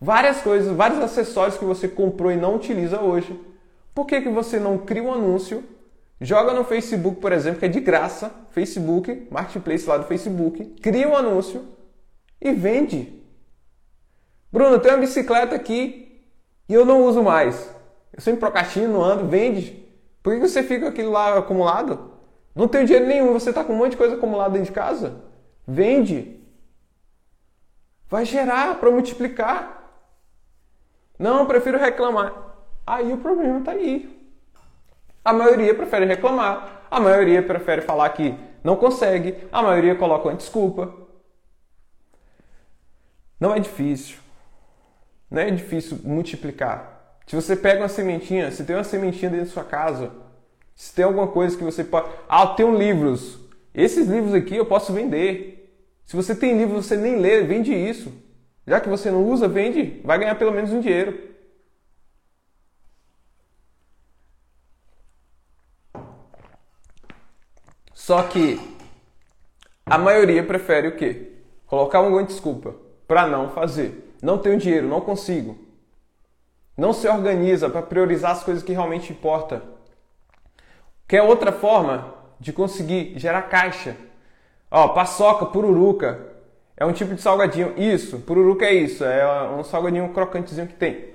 Várias coisas, vários acessórios que você comprou e não utiliza hoje. Por que, que você não cria um anúncio? Joga no Facebook, por exemplo, que é de graça, Facebook, Marketplace lá do Facebook, cria um anúncio e vende. Bruno, eu tenho uma bicicleta aqui e eu não uso mais. Eu sempre procrastino, ando, vende. Por que você fica aquilo lá acumulado? Não tem dinheiro nenhum, você está com um monte de coisa acumulada dentro de casa? Vende. Vai gerar para multiplicar. Não, eu prefiro reclamar. Aí o problema está aí. A maioria prefere reclamar, a maioria prefere falar que não consegue, a maioria coloca uma desculpa. Não é difícil. Não é difícil multiplicar. Se você pega uma sementinha, se tem uma sementinha dentro da sua casa, se tem alguma coisa que você pode. Ah, eu tenho livros. Esses livros aqui eu posso vender. Se você tem livro você nem lê, vende isso. Já que você não usa, vende, vai ganhar pelo menos um dinheiro. Só que a maioria prefere o quê? Colocar uma desculpa para não fazer. Não tenho dinheiro, não consigo não se organiza para priorizar as coisas que realmente importam. Quer outra forma de conseguir gerar caixa? Ó, paçoca, pururuca, é um tipo de salgadinho. Isso, pururuca é isso, é um salgadinho crocantezinho que tem.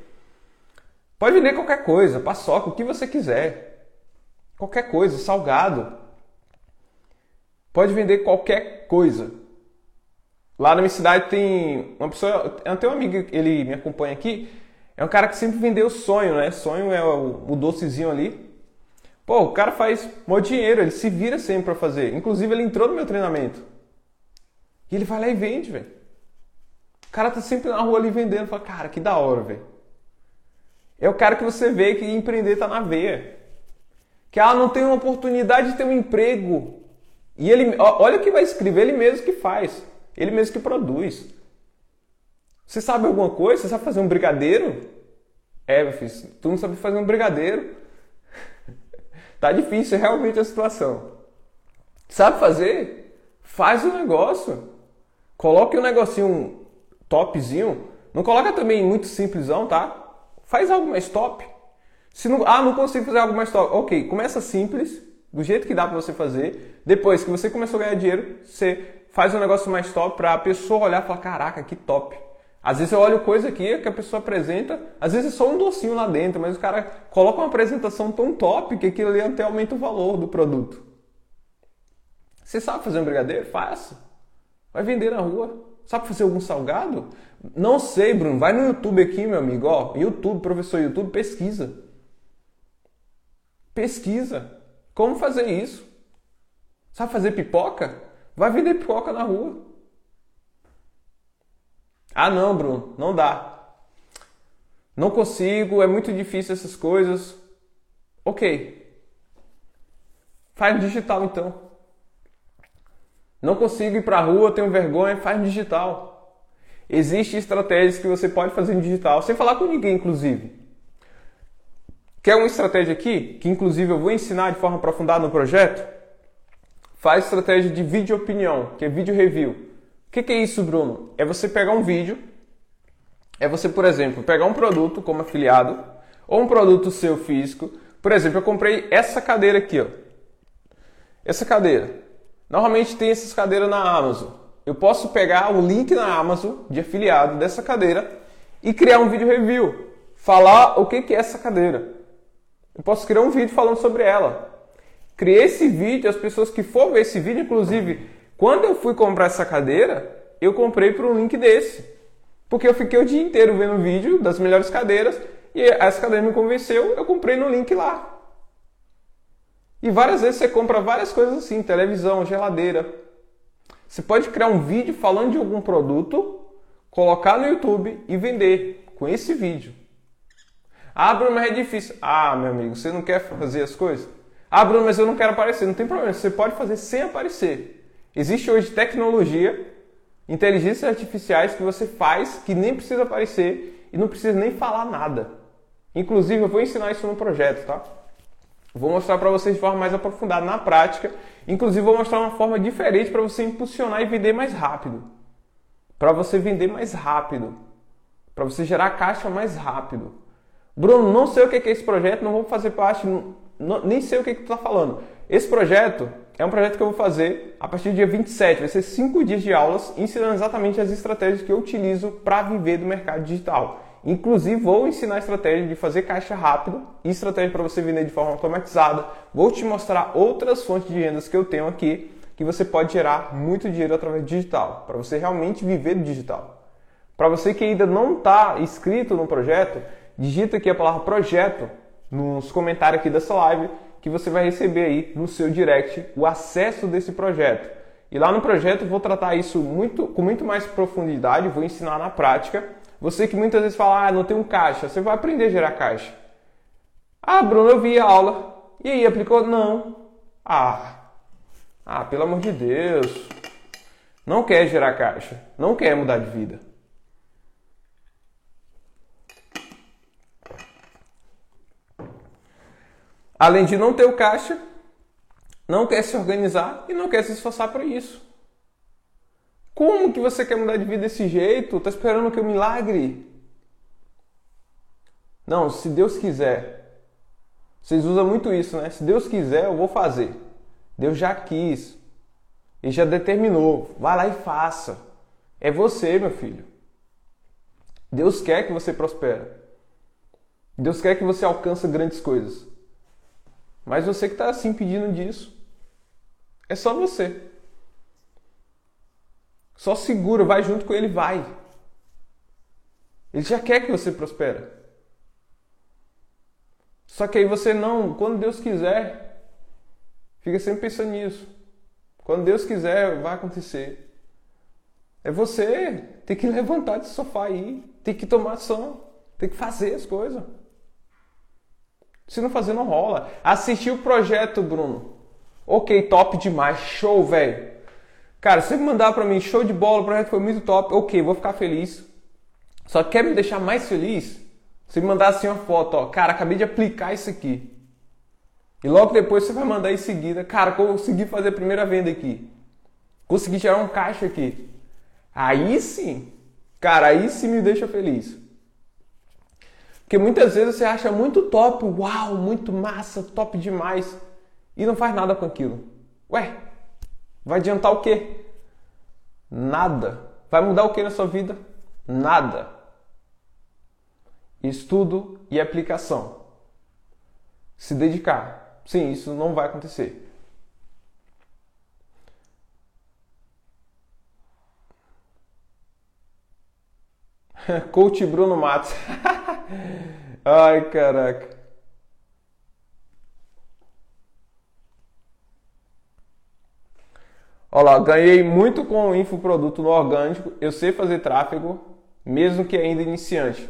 Pode vender qualquer coisa, paçoca, o que você quiser. Qualquer coisa, salgado. Pode vender qualquer coisa. Lá na minha cidade tem uma pessoa, eu tenho um amigo, ele me acompanha aqui, é um cara que sempre vendeu sonho, né? Sonho é o, o docezinho ali. Pô, o cara faz mó dinheiro, ele se vira sempre para fazer. Inclusive, ele entrou no meu treinamento. E ele vai lá e vende, velho. O cara tá sempre na rua ali vendendo. Fala, cara, que da hora, velho. É o cara que você vê que empreender tá na veia. Que ah, não tem uma oportunidade de ter um emprego. E ele, olha o que vai escrever, ele mesmo que faz. Ele mesmo que produz. Você sabe alguma coisa? Você sabe fazer um brigadeiro? É, meu filho, tu não sabe fazer um brigadeiro. [laughs] tá difícil realmente a situação. Sabe fazer? Faz o negócio. Coloque um negocinho topzinho. Não coloca também muito simplesão, tá? Faz algo mais top. Se não, ah, não consigo fazer algo mais top. Ok, começa simples, do jeito que dá para você fazer. Depois que você começou a ganhar dinheiro, você faz um negócio mais top para a pessoa olhar e falar: caraca, que top. Às vezes eu olho coisa aqui que a pessoa apresenta, às vezes é só um docinho lá dentro, mas o cara coloca uma apresentação tão top que aquilo ali até aumenta o valor do produto. Você sabe fazer um brigadeiro? Faça. Vai vender na rua. Sabe fazer algum salgado? Não sei, Bruno. Vai no YouTube aqui, meu amigo. Ó, YouTube, professor YouTube, pesquisa. Pesquisa. Como fazer isso? Sabe fazer pipoca? Vai vender pipoca na rua. Ah, não, Bruno, não dá. Não consigo, é muito difícil essas coisas. Ok. Faz digital então. Não consigo ir para a rua, tenho vergonha, faz no digital. Existem estratégias que você pode fazer no digital, sem falar com ninguém, inclusive. Quer uma estratégia aqui, que inclusive eu vou ensinar de forma aprofundada no projeto? Faz estratégia de vídeo opinião, que é vídeo review. O que, que, é isso, Bruno? É você pegar um vídeo, é você, por exemplo, pegar um produto como afiliado, ou um produto seu físico, Por exemplo, eu comprei essa cadeira aqui, ó. Essa cadeira. Normalmente tem essas cadeiras na Amazon. Eu posso pegar o link na Amazon de afiliado dessa cadeira e criar um vídeo review. Falar o que é essa cadeira. Eu posso criar um vídeo falando sobre ela. Criei esse vídeo, as pessoas que for ver esse vídeo, inclusive, quando eu fui comprar essa cadeira, eu comprei por um link desse. Porque eu fiquei o dia inteiro vendo vídeo das melhores cadeiras e essa cadeira me convenceu, eu comprei no link lá. E várias vezes você compra várias coisas assim, televisão, geladeira. Você pode criar um vídeo falando de algum produto, colocar no YouTube e vender com esse vídeo. Ah, Bruno, mas é difícil. Ah, meu amigo, você não quer fazer as coisas? Ah, Bruno, mas eu não quero aparecer. Não tem problema, você pode fazer sem aparecer. Existe hoje tecnologia, inteligências artificiais que você faz que nem precisa aparecer e não precisa nem falar nada. Inclusive, eu vou ensinar isso no projeto, tá? Vou mostrar para vocês de forma mais aprofundada na prática. Inclusive, vou mostrar uma forma diferente para você impulsionar e vender mais rápido. Para você vender mais rápido. Para você gerar caixa mais rápido. Bruno, não sei o que é esse projeto, não vou fazer parte, não, nem sei o que, que tu está falando. Esse projeto é um projeto que eu vou fazer a partir do dia 27. Vai ser cinco dias de aulas ensinando exatamente as estratégias que eu utilizo para viver do mercado digital. Inclusive, vou ensinar a estratégia de fazer caixa rápido e estratégia para você vender de forma automatizada. Vou te mostrar outras fontes de rendas que eu tenho aqui que você pode gerar muito dinheiro através do digital, para você realmente viver do digital. Para você que ainda não está inscrito no projeto, digita aqui a palavra projeto nos comentários aqui dessa live que você vai receber aí no seu direct o acesso desse projeto. E lá no projeto eu vou tratar isso muito, com muito mais profundidade, vou ensinar na prática você que muitas vezes fala, ah, não tem um caixa, você vai aprender a gerar caixa. Ah, Bruno, eu vi a aula. E aí, aplicou? Não. Ah, ah, pelo amor de Deus. Não quer gerar caixa. Não quer mudar de vida. Além de não ter o caixa, não quer se organizar e não quer se esforçar para isso. Como que você quer mudar de vida desse jeito? Tá esperando que eu milagre? Não, se Deus quiser. Vocês usam muito isso, né? Se Deus quiser, eu vou fazer. Deus já quis. E já determinou. Vai lá e faça. É você, meu filho. Deus quer que você prospere. Deus quer que você alcance grandes coisas. Mas você que está assim pedindo disso. É só você. Só segura, vai junto com ele, vai. Ele já quer que você prospere. Só que aí você não, quando Deus quiser, fica sempre pensando nisso. Quando Deus quiser, vai acontecer. É você tem que [laughs] levantar desse sofá aí, tem que tomar ação, tem que fazer as coisas. Se não fazer, não rola. Assistir o projeto, Bruno. Ok, top demais, show, velho. Cara, se você mandar para mim show de bola, o projeto foi muito top, ok, vou ficar feliz. Só quer me deixar mais feliz? Você me mandar assim uma foto, ó, cara, acabei de aplicar isso aqui. E logo depois você vai mandar em seguida, cara, consegui fazer a primeira venda aqui. Consegui gerar um caixa aqui. Aí sim, cara, aí sim me deixa feliz. Porque muitas vezes você acha muito top, uau, muito massa, top demais, e não faz nada com aquilo. Ué, Vai adiantar o quê? Nada. Vai mudar o que na sua vida? Nada. Estudo e aplicação. Se dedicar. Sim, isso não vai acontecer. [laughs] Coach Bruno Matos. [laughs] Ai, caraca. Olha lá, ganhei muito com o infoproduto no orgânico. Eu sei fazer tráfego, mesmo que ainda iniciante.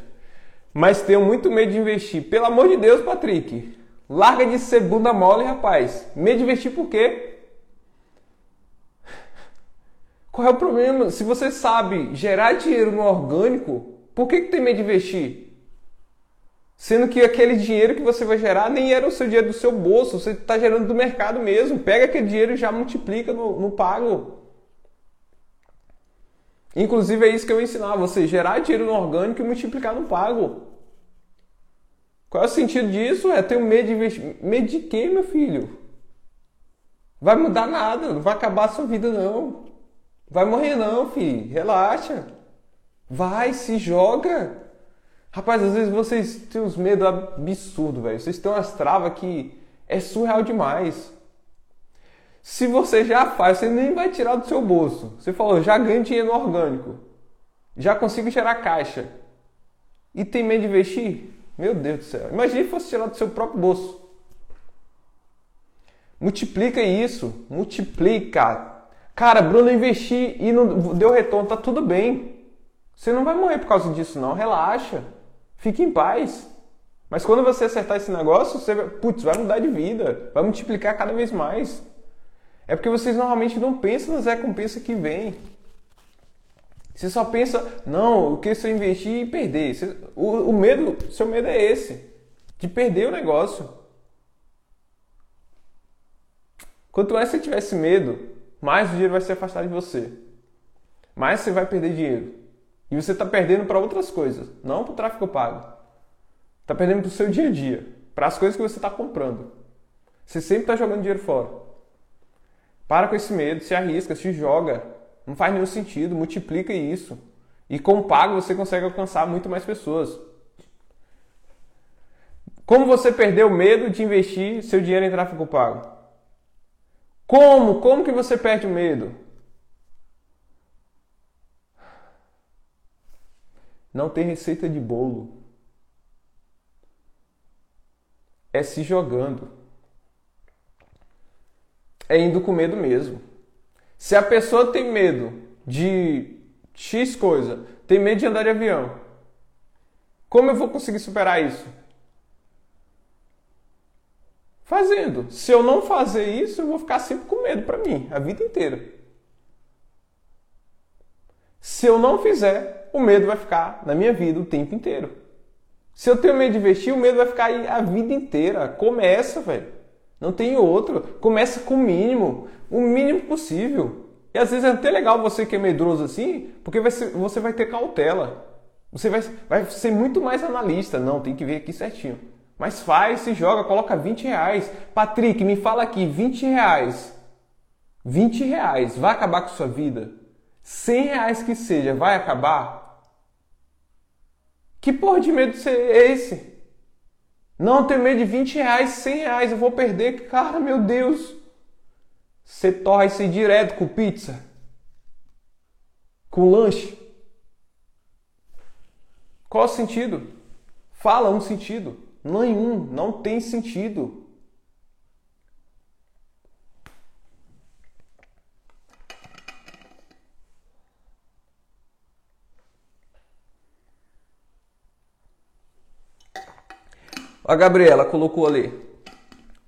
Mas tenho muito medo de investir. Pelo amor de Deus, Patrick. Larga de ser bunda mole, rapaz. Medo de investir por quê? Qual é o problema? Se você sabe gerar dinheiro no orgânico, por que, que tem medo de investir? Sendo que aquele dinheiro que você vai gerar nem era o seu dinheiro do seu bolso, você está gerando do mercado mesmo. Pega aquele dinheiro e já multiplica no, no pago. Inclusive é isso que eu vou ensinar, você gerar dinheiro no orgânico e multiplicar no pago. Qual é o sentido disso? É ter medo de investir. Medo de quê, meu filho? Vai mudar nada, não vai acabar a sua vida, não. Vai morrer, não, filho. Relaxa. Vai, se joga. Rapaz, às vezes vocês têm uns medos absurdos, velho. Vocês têm umas travas que é surreal demais. Se você já faz, você nem vai tirar do seu bolso. Você falou, já ganho dinheiro orgânico. Já consigo gerar caixa. E tem medo de investir? Meu Deus do céu. Imagine se fosse tirar do seu próprio bolso. Multiplica isso. Multiplica. Cara, Bruno, investi e não deu retorno. Tá tudo bem. Você não vai morrer por causa disso, não. Relaxa. Fique em paz. Mas quando você acertar esse negócio, você vai, putz, vai mudar de vida. Vai multiplicar cada vez mais. É porque vocês normalmente não pensam nas recompensas que vem. Você só pensa, não, o que se eu investir e perder? Você, o, o medo, seu medo é esse, de perder o negócio. Quanto mais você tiver esse medo, mais o dinheiro vai se afastar de você. Mais você vai perder dinheiro. E você está perdendo para outras coisas, não para o tráfego pago. Está perdendo para o seu dia a dia, para as coisas que você está comprando. Você sempre está jogando dinheiro fora. Para com esse medo, se arrisca, se joga. Não faz nenhum sentido, multiplica isso. E com o pago você consegue alcançar muito mais pessoas. Como você perdeu o medo de investir seu dinheiro em tráfego pago? Como? Como que você perde o medo? Não tem receita de bolo. É se jogando é indo com medo mesmo. Se a pessoa tem medo de X coisa, tem medo de andar de avião, como eu vou conseguir superar isso? Fazendo. Se eu não fazer isso, eu vou ficar sempre com medo para mim, a vida inteira. Se eu não fizer, o medo vai ficar na minha vida o tempo inteiro. Se eu tenho medo de investir, o medo vai ficar aí a vida inteira. Começa, velho. Não tem outro. Começa com o mínimo, o mínimo possível. E às vezes é até legal você que é medroso assim, porque vai ser, você vai ter cautela. Você vai, vai ser muito mais analista. Não, tem que ver aqui certinho. Mas faz, se joga, coloca 20 reais. Patrick, me fala aqui, 20 reais. 20 reais, vai acabar com sua vida? 100 reais que seja, vai acabar? Que porra de medo é esse? Não, tenho medo de 20 reais, 100 reais, eu vou perder. Cara, meu Deus. Você torra isso direto com pizza? Com lanche? Qual o sentido? Fala um sentido. Nenhum, não tem sentido. A Gabriela colocou ali.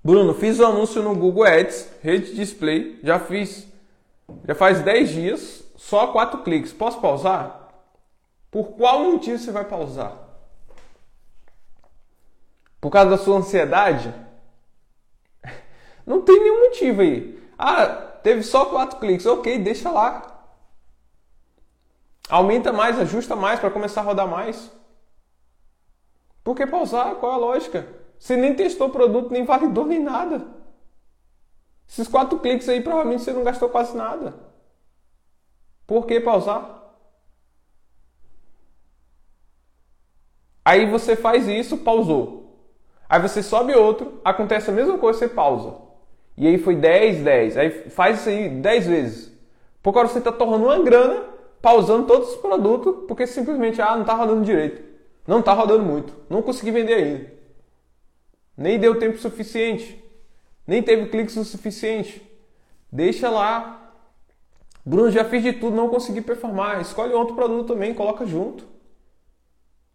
Bruno, fiz o um anúncio no Google Ads, rede display, já fiz. Já faz 10 dias, só 4 cliques. Posso pausar? Por qual motivo você vai pausar? Por causa da sua ansiedade? Não tem nenhum motivo aí. Ah, teve só 4 cliques. Ok, deixa lá. Aumenta mais, ajusta mais para começar a rodar mais. Por que pausar? Qual é a lógica? Você nem testou o produto, nem validou, nem nada. Esses quatro cliques aí provavelmente você não gastou quase nada. Por que pausar? Aí você faz isso, pausou. Aí você sobe outro, acontece a mesma coisa, você pausa. E aí foi 10, 10. Aí faz isso aí 10 vezes. Porque agora você está torrando uma grana, pausando todos os produtos, porque simplesmente ah, não está rodando direito. Não está rodando muito. Não consegui vender ainda. Nem deu tempo suficiente. Nem teve cliques o suficiente. Deixa lá. Bruno, já fiz de tudo, não consegui performar. Escolhe outro produto também, coloca junto.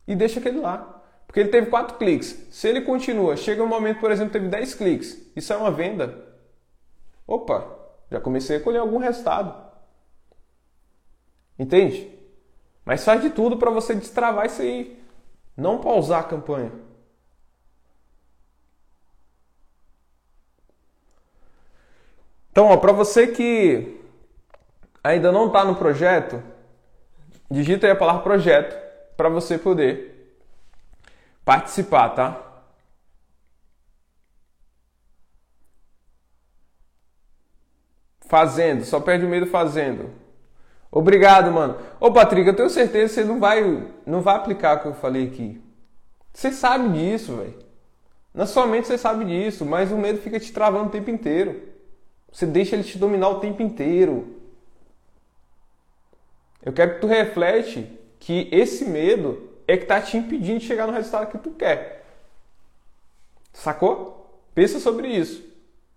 E deixa aquele lá. Porque ele teve 4 cliques. Se ele continua, chega um momento, por exemplo, teve 10 cliques. Isso é uma venda. Opa, já comecei a colher algum resultado. Entende? Mas faz de tudo para você destravar isso aí. Não pausar a campanha. Então, para você que ainda não está no projeto, digita aí a palavra projeto para você poder participar, tá? Fazendo, só perde o medo fazendo. Obrigado, mano. Ô, Patrick, eu tenho certeza que você não vai, não vai aplicar o que eu falei aqui. Você sabe disso, velho. Na é sua mente você sabe disso, mas o medo fica te travando o tempo inteiro. Você deixa ele te dominar o tempo inteiro. Eu quero que tu reflete que esse medo é que tá te impedindo de chegar no resultado que tu quer. Sacou? Pensa sobre isso.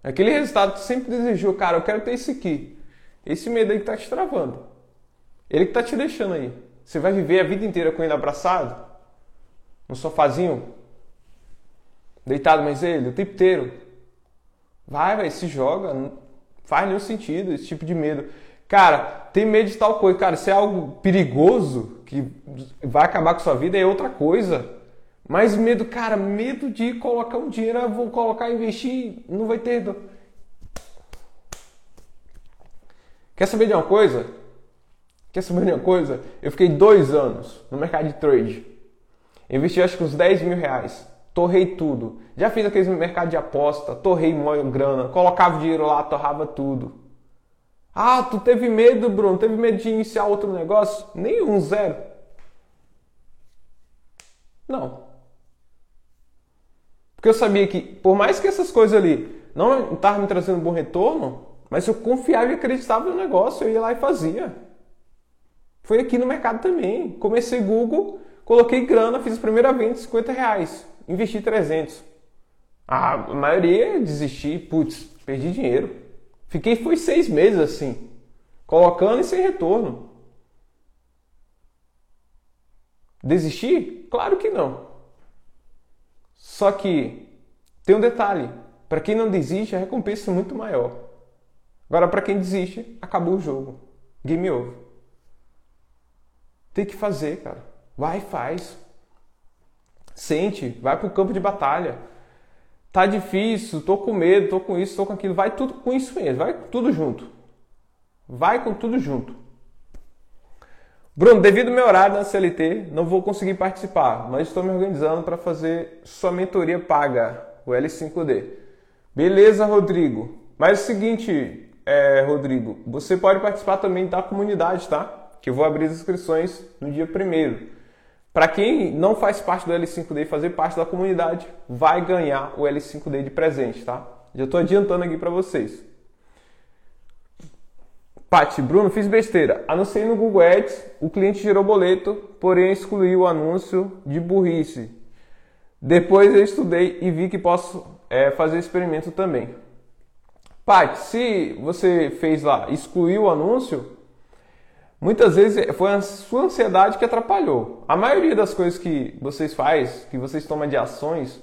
Aquele resultado que tu sempre desejou, cara, eu quero ter esse aqui. Esse medo aí que tá te travando. Ele que tá te deixando aí. Você vai viver a vida inteira com ele abraçado? No sofazinho? Deitado mais ele? O tempo inteiro? Vai, vai, se joga. Não faz nenhum sentido esse tipo de medo. Cara, tem medo de tal coisa. Cara, se é algo perigoso que vai acabar com sua vida, é outra coisa. Mas medo, cara, medo de colocar um dinheiro, vou colocar, investir, não vai ter. Quer saber de uma coisa? Quer saber de uma coisa? Eu fiquei dois anos no mercado de trade. Investi acho que uns 10 mil reais. Torrei tudo. Já fiz aqueles mercado de aposta, torrei uma grana, colocava dinheiro lá, torrava tudo. Ah, tu teve medo, Bruno? Teve medo de iniciar outro negócio? Nenhum, zero. Não. Porque eu sabia que, por mais que essas coisas ali não estavam me trazendo bom retorno, mas eu confiava e acreditava no negócio, eu ia lá e fazia. Foi aqui no mercado também. Comecei Google, coloquei grana, fiz a primeira venda de 50 reais, investi 300. A maioria desisti, putz, perdi dinheiro. Fiquei, foi seis meses assim, colocando e sem retorno. Desisti? Claro que não. Só que tem um detalhe: para quem não desiste, a recompensa é muito maior. Agora, para quem desiste, acabou o jogo. Game over. Tem que fazer, cara. Vai faz. Sente, vai pro campo de batalha. Tá difícil, tô com medo, tô com isso, tô com aquilo. Vai tudo com isso mesmo, vai tudo junto. Vai com tudo junto. Bruno, devido ao meu horário na CLT, não vou conseguir participar, mas estou me organizando para fazer sua mentoria paga, o L5D. Beleza, Rodrigo. Mas é o seguinte, é, Rodrigo, você pode participar também da comunidade, tá? Que eu vou abrir as inscrições no dia primeiro. Para quem não faz parte do L5D e fazer parte da comunidade, vai ganhar o L5D de presente, tá? Já estou adiantando aqui para vocês. Pati, Bruno, fiz besteira. Anunciei no Google Ads, o cliente gerou boleto, porém excluiu o anúncio de burrice. Depois eu estudei e vi que posso é, fazer experimento também. Pati, se você fez lá, excluiu o anúncio, muitas vezes foi a sua ansiedade que atrapalhou. A maioria das coisas que vocês fazem, que vocês tomam de ações,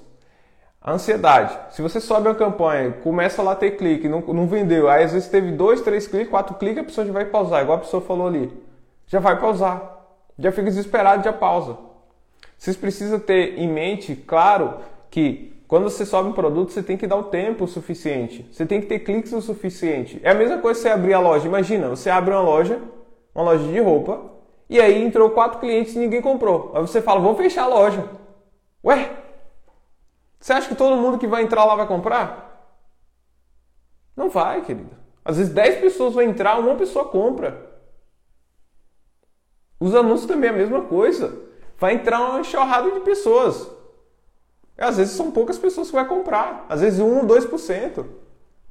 a ansiedade. Se você sobe uma campanha, começa lá a ter clique, não, não vendeu, aí às vezes teve dois, três cliques, quatro cliques, a pessoa já vai pausar, igual a pessoa falou ali. Já vai pausar. Já fica desesperado, já pausa. Vocês precisam ter em mente, claro, que quando você sobe um produto, você tem que dar o tempo suficiente. Você tem que ter cliques o suficiente. É a mesma coisa você abrir a loja. Imagina, você abre uma loja, uma loja de roupa, e aí entrou quatro clientes e ninguém comprou. Aí você fala, vamos fechar a loja. Ué, você acha que todo mundo que vai entrar lá vai comprar? Não vai, querido. Às vezes 10 pessoas vão entrar, uma pessoa compra. Os anúncios também é a mesma coisa. Vai entrar uma enxurrada de pessoas. E às vezes são poucas pessoas que vai comprar. Às vezes 1 ou 2%.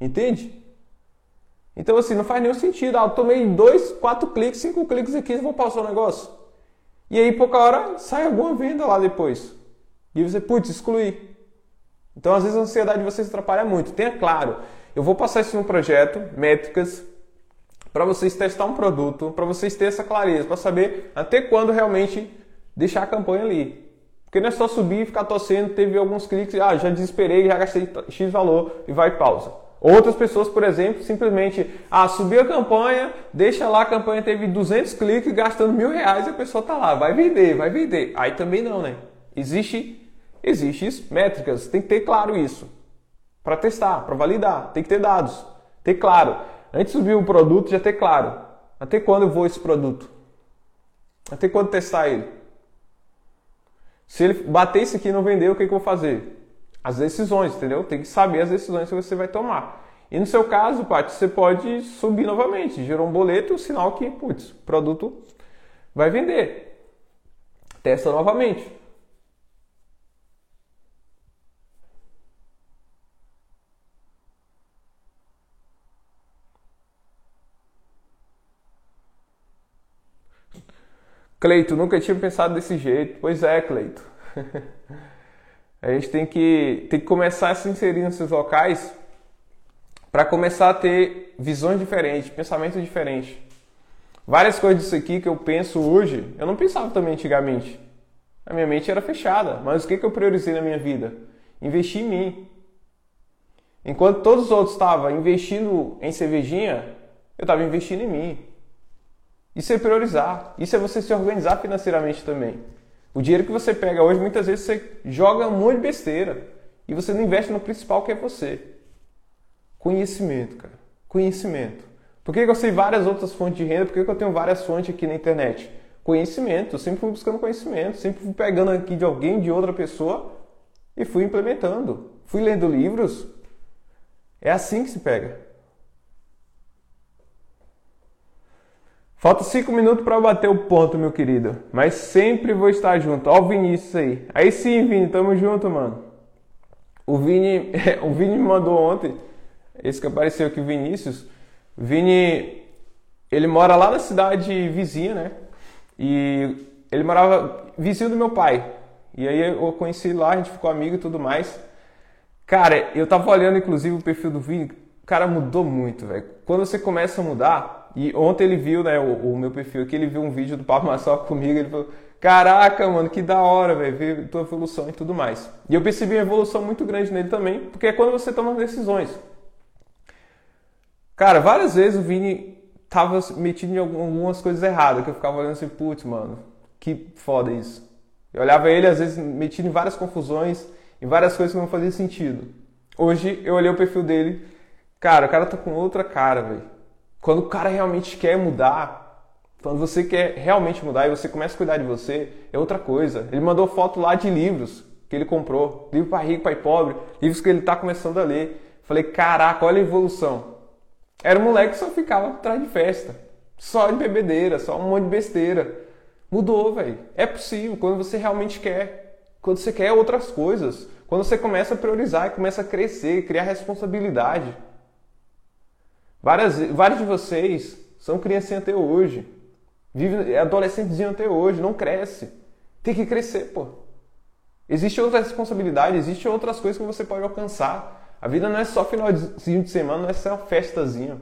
Entende? Então assim, não faz nenhum sentido. Ah, eu tomei 2, 4 cliques, 5 cliques aqui e vou passar o negócio. E aí, pouca hora, sai alguma venda lá depois. E você, putz, excluir. Então, às vezes, a ansiedade de vocês atrapalha muito. Tenha claro, eu vou passar isso no projeto, métricas, para vocês testar um produto, para vocês terem essa clareza, para saber até quando realmente deixar a campanha ali. Porque não é só subir e ficar torcendo, teve alguns cliques, ah, já desesperei, já gastei X valor e vai pausa. Outras pessoas, por exemplo, simplesmente, ah, subiu a campanha, deixa lá, a campanha teve 200 cliques, gastando mil reais e a pessoa tá lá, vai vender, vai vender. Aí também não, né? Existe Existem métricas, tem que ter claro isso. Para testar, para validar, tem que ter dados. Ter claro. Antes de subir o produto, já ter claro. Até quando eu vou esse produto? Até quando testar ele? Se ele bater isso aqui e não vender, o que, que eu vou fazer? As decisões, entendeu? Tem que saber as decisões que você vai tomar. E no seu caso, Paty, você pode subir novamente. Gerou um boleto, o sinal que, putz, o produto vai vender. Testa novamente. Cleito, nunca tinha pensado desse jeito. Pois é, Cleito. [laughs] a gente tem que, tem que começar a se inserir nesses locais para começar a ter visões diferentes, pensamentos diferentes. Várias coisas disso aqui que eu penso hoje, eu não pensava também antigamente. A minha mente era fechada, mas o que, que eu priorizei na minha vida? Investir em mim. Enquanto todos os outros estavam investindo em cervejinha, eu estava investindo em mim. Isso é priorizar. Isso é você se organizar financeiramente também. O dinheiro que você pega hoje, muitas vezes você joga um monte de besteira e você não investe no principal que é você. Conhecimento, cara. Conhecimento. Por que eu sei várias outras fontes de renda? Por que eu tenho várias fontes aqui na internet? Conhecimento. Eu sempre fui buscando conhecimento, sempre fui pegando aqui de alguém, de outra pessoa e fui implementando. Fui lendo livros. É assim que se pega. Falta cinco minutos para bater o ponto, meu querido. Mas sempre vou estar junto. Ó o Vinícius aí. Aí sim, Vini, tamo junto, mano. O Vini, [laughs] o Vini me mandou ontem, esse que apareceu aqui, Vinícius. Vini, ele mora lá na cidade vizinha, né? E ele morava vizinho do meu pai. E aí eu conheci lá, a gente ficou amigo e tudo mais. Cara, eu tava olhando inclusive o perfil do Vini, o cara mudou muito, velho. Quando você começa a mudar, e ontem ele viu, né, o, o meu perfil aqui, ele viu um vídeo do Pablo Marçal [laughs] comigo, ele falou, caraca, mano, que da hora, velho, ver tua evolução e tudo mais. E eu percebi uma evolução muito grande nele também, porque é quando você toma decisões. Cara, várias vezes o Vini tava metido em algumas coisas erradas, que eu ficava olhando assim, putz, mano, que foda isso. Eu olhava ele, às vezes, metido em várias confusões, em várias coisas que não faziam sentido. Hoje, eu olhei o perfil dele, cara, o cara tá com outra cara, velho quando o cara realmente quer mudar, quando você quer realmente mudar e você começa a cuidar de você, é outra coisa. Ele mandou foto lá de livros que ele comprou, livro para rico, para pobre, livros que ele está começando a ler. Falei, caraca, olha a evolução. Era um moleque que só ficava atrás de festa, só de bebedeira, só um monte de besteira. Mudou, velho. É possível quando você realmente quer. Quando você quer outras coisas. Quando você começa a priorizar e começa a crescer, criar responsabilidade. Várias, vários de vocês são criancinhas até hoje. Vive é adolescentezinho até hoje, não cresce. Tem que crescer, pô. Existe outra responsabilidade, existe outras coisas que você pode alcançar. A vida não é só finalzinho de semana, não é só festazinha.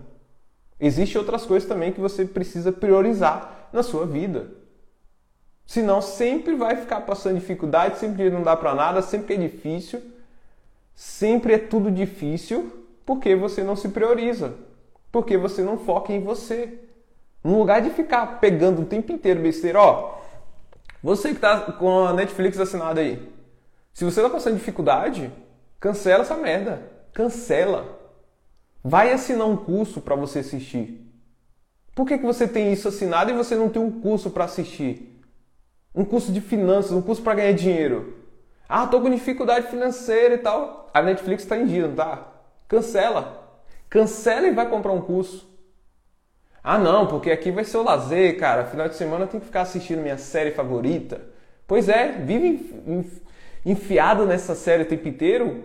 Existem outras coisas também que você precisa priorizar na sua vida. Senão sempre vai ficar passando dificuldade, sempre não dá para nada, sempre é difícil, sempre é tudo difícil porque você não se prioriza. Porque você não foca em você. No lugar de ficar pegando o tempo inteiro besteira, ó. Você que tá com a Netflix assinada aí. Se você tá passando dificuldade, cancela essa merda. Cancela. Vai assinar um curso para você assistir. Por que, que você tem isso assinado e você não tem um curso para assistir? Um curso de finanças, um curso para ganhar dinheiro. Ah, tô com dificuldade financeira e tal. A Netflix está em dia, não tá? Cancela. Cancela e vai comprar um curso. Ah, não, porque aqui vai ser o lazer, cara. Final de semana eu tenho que ficar assistindo minha série favorita. Pois é, vive enfiado nessa série o tempo inteiro,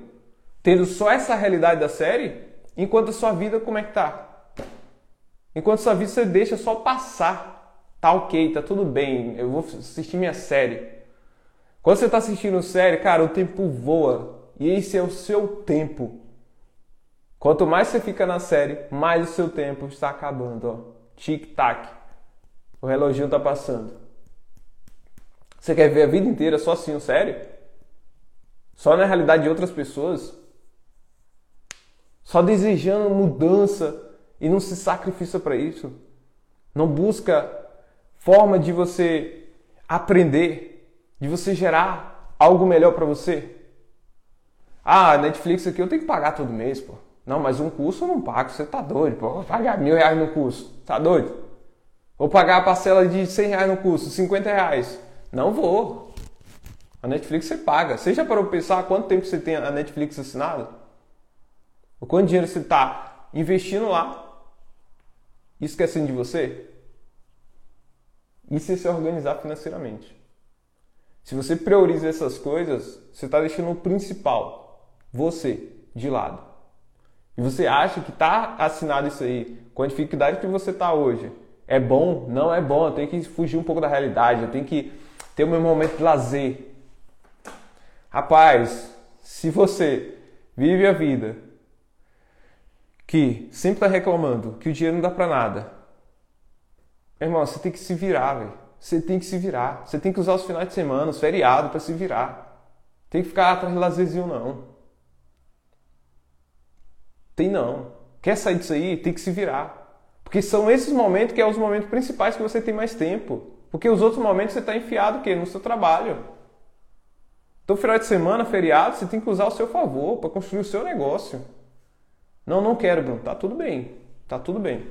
tendo só essa realidade da série, enquanto a sua vida como é que tá? Enquanto a sua vida você deixa só passar. Tá ok, tá tudo bem, eu vou assistir minha série. Quando você está assistindo série, cara, o tempo voa. E esse é o seu tempo. Quanto mais você fica na série, mais o seu tempo está acabando. Ó. Tic-tac. O reloginho está passando. Você quer ver a vida inteira só assim, série? Só na realidade de outras pessoas? Só desejando mudança e não se sacrifica para isso? Não busca forma de você aprender, de você gerar algo melhor para você? Ah, Netflix aqui eu tenho que pagar todo mês, pô. Não, mas um curso eu não pago, você tá doido, pô. Vou pagar mil reais no curso, tá doido? Vou pagar a parcela de 100 reais no curso, 50 reais. Não vou. A Netflix você paga. Você já parou para pensar quanto tempo você tem a Netflix assinada? O quanto dinheiro você tá investindo lá e esquecendo de você? É se organizar financeiramente. Se você prioriza essas coisas, você está deixando o principal, você, de lado. E você acha que está assinado isso aí, com a dificuldade que você está hoje, é bom? Não é bom, eu tenho que fugir um pouco da realidade, eu tenho que ter o meu momento de lazer. Rapaz, se você vive a vida que sempre está reclamando que o dinheiro não dá para nada, irmão, você tem que se virar, velho. Você tem que se virar. Você tem que usar os finais de semana, os feriados para se virar. Tem que ficar atrás de lazerzinho, não. Tem não. Quer sair disso aí? Tem que se virar. Porque são esses momentos que são é os momentos principais que você tem mais tempo. Porque os outros momentos você está enfiado o quê? no seu trabalho. Então, final de semana, feriado, você tem que usar ao seu favor para construir o seu negócio. Não, não quero, Bruno. Tá tudo bem. Tá tudo bem.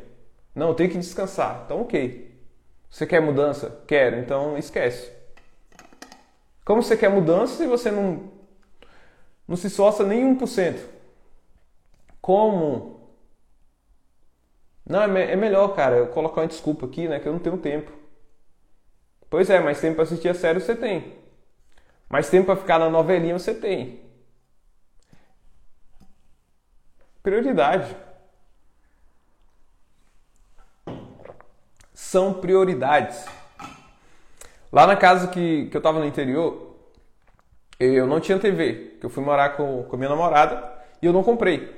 Não, eu tenho que descansar. Então, ok. Você quer mudança? Quero. Então, esquece. Como você quer mudança se você não, não se esforça nem 1%? Como? Não, é, é melhor, cara, eu colocar uma desculpa aqui, né? Que eu não tenho tempo. Pois é, mas tempo para assistir a série você tem. Mais tempo para ficar na novelinha você tem. Prioridade. São prioridades. Lá na casa que, que eu estava no interior, eu não tinha TV, que eu fui morar com, com minha namorada e eu não comprei.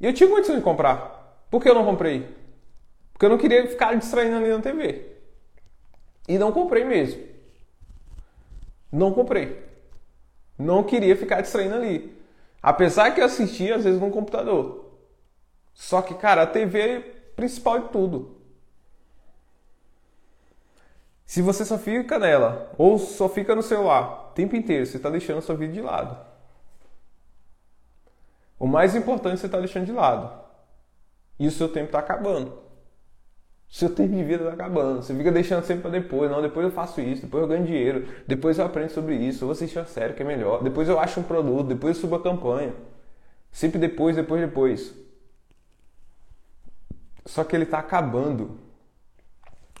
E eu tinha condição de comprar. Por que eu não comprei? Porque eu não queria ficar distraindo ali na TV. E não comprei mesmo. Não comprei. Não queria ficar distraindo ali. Apesar que eu assistia às vezes no computador. Só que, cara, a TV é principal de tudo. Se você só fica nela ou só fica no celular o tempo inteiro, você está deixando a sua vida de lado. O mais importante você está deixando de lado. E o seu tempo está acabando. Seu tempo de vida está acabando. Você fica deixando sempre para depois. Não, depois eu faço isso, depois eu ganho dinheiro, depois eu aprendo sobre isso, eu vou assistir a série que é melhor, depois eu acho um produto, depois eu subo a campanha. Sempre depois, depois, depois. Só que ele está acabando.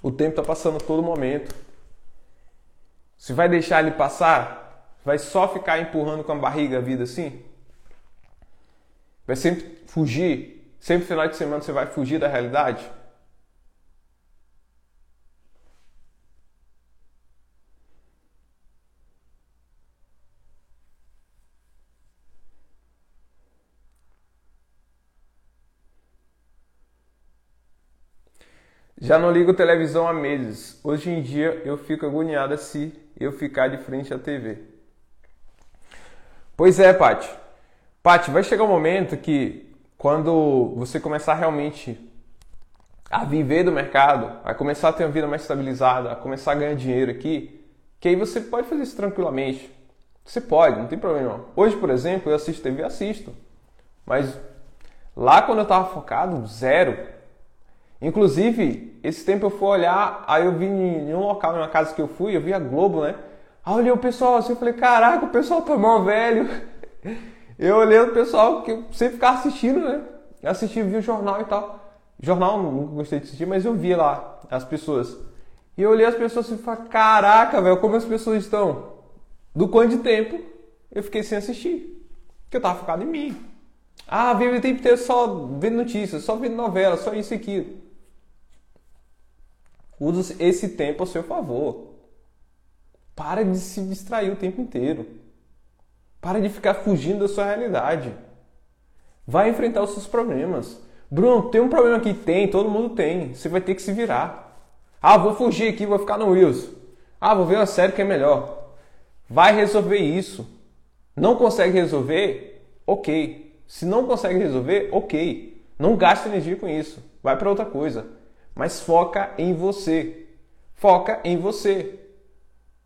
O tempo está passando todo momento. Se vai deixar ele passar, vai só ficar empurrando com a barriga a vida assim? Vai sempre fugir? Sempre final de semana você vai fugir da realidade? Já não ligo televisão há meses. Hoje em dia eu fico agoniada se eu ficar de frente à TV. Pois é, Pati. Pati, vai chegar um momento que quando você começar realmente a viver do mercado, a começar a ter uma vida mais estabilizada, a começar a ganhar dinheiro aqui, que aí você pode fazer isso tranquilamente. Você pode, não tem problema. Hoje, por exemplo, eu assisto TV, assisto. Mas lá quando eu estava focado, zero. Inclusive, esse tempo eu fui olhar, aí eu vi em um local, em uma casa que eu fui, eu vi a Globo, né? Aí eu olhei o pessoal assim, eu falei, caraca, o pessoal tá mal velho. [laughs] Eu olhei o pessoal que eu sempre ficava assistindo, né? Eu assisti, vi o jornal e tal. Jornal, nunca gostei de assistir, mas eu via lá as pessoas. E eu olhei as pessoas e falei, caraca, velho, como as pessoas estão? Do quanto de tempo eu fiquei sem assistir. Porque eu tava focado em mim. Ah, vive o tempo inteiro só vendo notícias, só vendo novela, só isso aquilo. Use esse tempo ao seu favor. Para de se distrair o tempo inteiro. Para de ficar fugindo da sua realidade. Vai enfrentar os seus problemas. Bruno, tem um problema aqui? Tem, todo mundo tem. Você vai ter que se virar. Ah, vou fugir aqui, vou ficar no Wills. Ah, vou ver uma série que é melhor. Vai resolver isso. Não consegue resolver? Ok. Se não consegue resolver, ok. Não gaste energia com isso. Vai para outra coisa mas foca em você. Foca em você.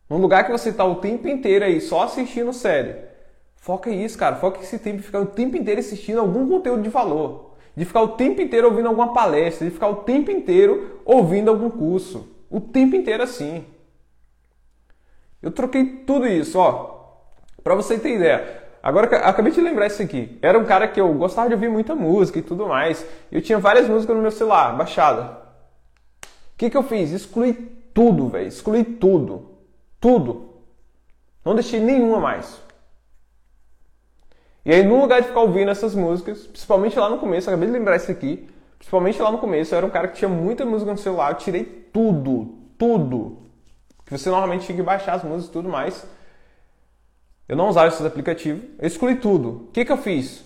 Num lugar que você está o tempo inteiro aí só assistindo série. Foca isso, cara. Foca esse tempo de ficar o tempo inteiro assistindo algum conteúdo de valor. De ficar o tempo inteiro ouvindo alguma palestra. De ficar o tempo inteiro ouvindo algum curso. O tempo inteiro assim. Eu troquei tudo isso, ó. Para você ter ideia. Agora acabei de lembrar isso aqui. Era um cara que eu gostava de ouvir muita música e tudo mais. Eu tinha várias músicas no meu celular, baixada. O que, que eu fiz? Excluí tudo, velho. Excluí tudo. Tudo. Não deixei nenhuma mais. E aí, no lugar de ficar ouvindo essas músicas, principalmente lá no começo, acabei de lembrar isso aqui, principalmente lá no começo, eu era um cara que tinha muita música no celular, eu tirei tudo, tudo. Que você normalmente tinha que baixar as músicas e tudo mais. Eu não usava esses aplicativos, eu excluí tudo. O que, que eu fiz?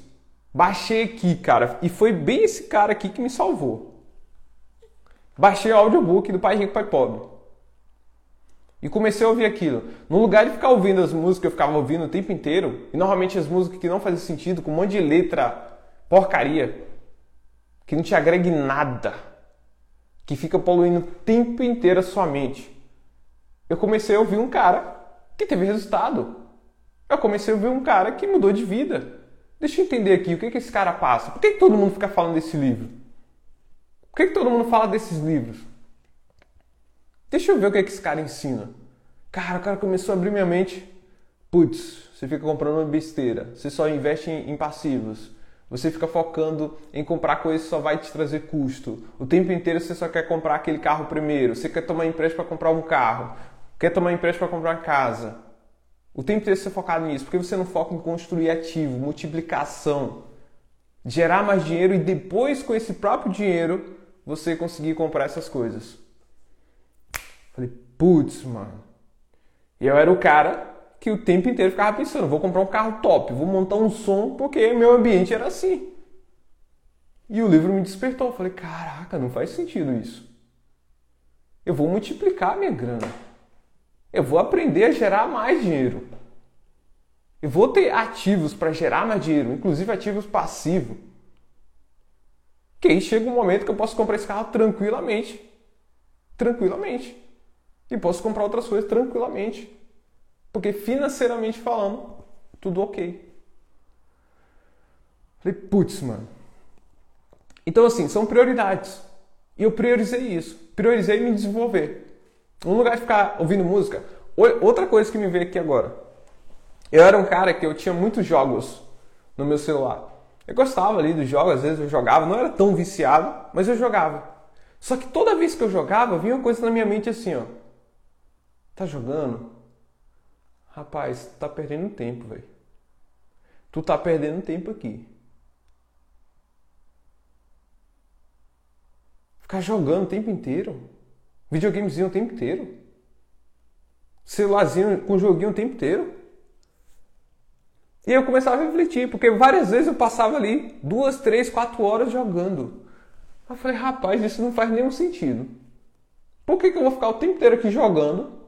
Baixei aqui, cara, e foi bem esse cara aqui que me salvou. Baixei o audiobook do Pai Rico, Pai Pobre. E comecei a ouvir aquilo. No lugar de ficar ouvindo as músicas que eu ficava ouvindo o tempo inteiro, e normalmente as músicas que não faziam sentido, com um monte de letra porcaria, que não te agrega em nada, que fica poluindo o tempo inteiro a sua mente. Eu comecei a ouvir um cara que teve resultado. Eu comecei a ouvir um cara que mudou de vida. Deixa eu entender aqui o que, que esse cara passa. Por que, que todo mundo fica falando desse livro? Por que, que todo mundo fala desses livros? Deixa eu ver o que, é que esse cara ensina. Cara, o cara começou a abrir minha mente. Putz, você fica comprando uma besteira. Você só investe em, passivos. Você fica focando em comprar coisas que só vai te trazer custo. O tempo inteiro você só quer comprar aquele carro primeiro. Você quer tomar empréstimo para comprar um carro. Quer tomar empréstimo para comprar uma casa. O tempo inteiro você é focado nisso. Por que você não foca em construir ativo, multiplicação? Gerar mais dinheiro e depois, com esse próprio dinheiro, você conseguir comprar essas coisas. Putz, mano. Eu era o cara que o tempo inteiro ficava pensando, vou comprar um carro top, vou montar um som, porque meu ambiente era assim. E o livro me despertou. Eu falei, caraca, não faz sentido isso. Eu vou multiplicar minha grana. Eu vou aprender a gerar mais dinheiro. Eu vou ter ativos para gerar mais dinheiro, inclusive ativos passivos. Que aí chega um momento que eu posso comprar esse carro tranquilamente. Tranquilamente e posso comprar outras coisas tranquilamente. Porque financeiramente falando, tudo ok. Falei, putz, mano. Então, assim, são prioridades. E eu priorizei isso. Priorizei me desenvolver. No lugar de ficar ouvindo música. Outra coisa que me veio aqui agora. Eu era um cara que eu tinha muitos jogos no meu celular. Eu gostava ali dos jogos, às vezes eu jogava, não era tão viciado, mas eu jogava. Só que toda vez que eu jogava, vinha uma coisa na minha mente assim, ó. Tá jogando? Rapaz, tu tá perdendo tempo, velho. Tu tá perdendo tempo aqui. Ficar jogando o tempo inteiro. Videogamezinho o tempo inteiro. Celularzinho com joguinho o tempo inteiro. E eu começava a refletir, porque várias vezes eu passava ali duas, três, quatro horas jogando. Eu falei, rapaz, isso não faz nenhum sentido. Por que, que eu vou ficar o tempo inteiro aqui jogando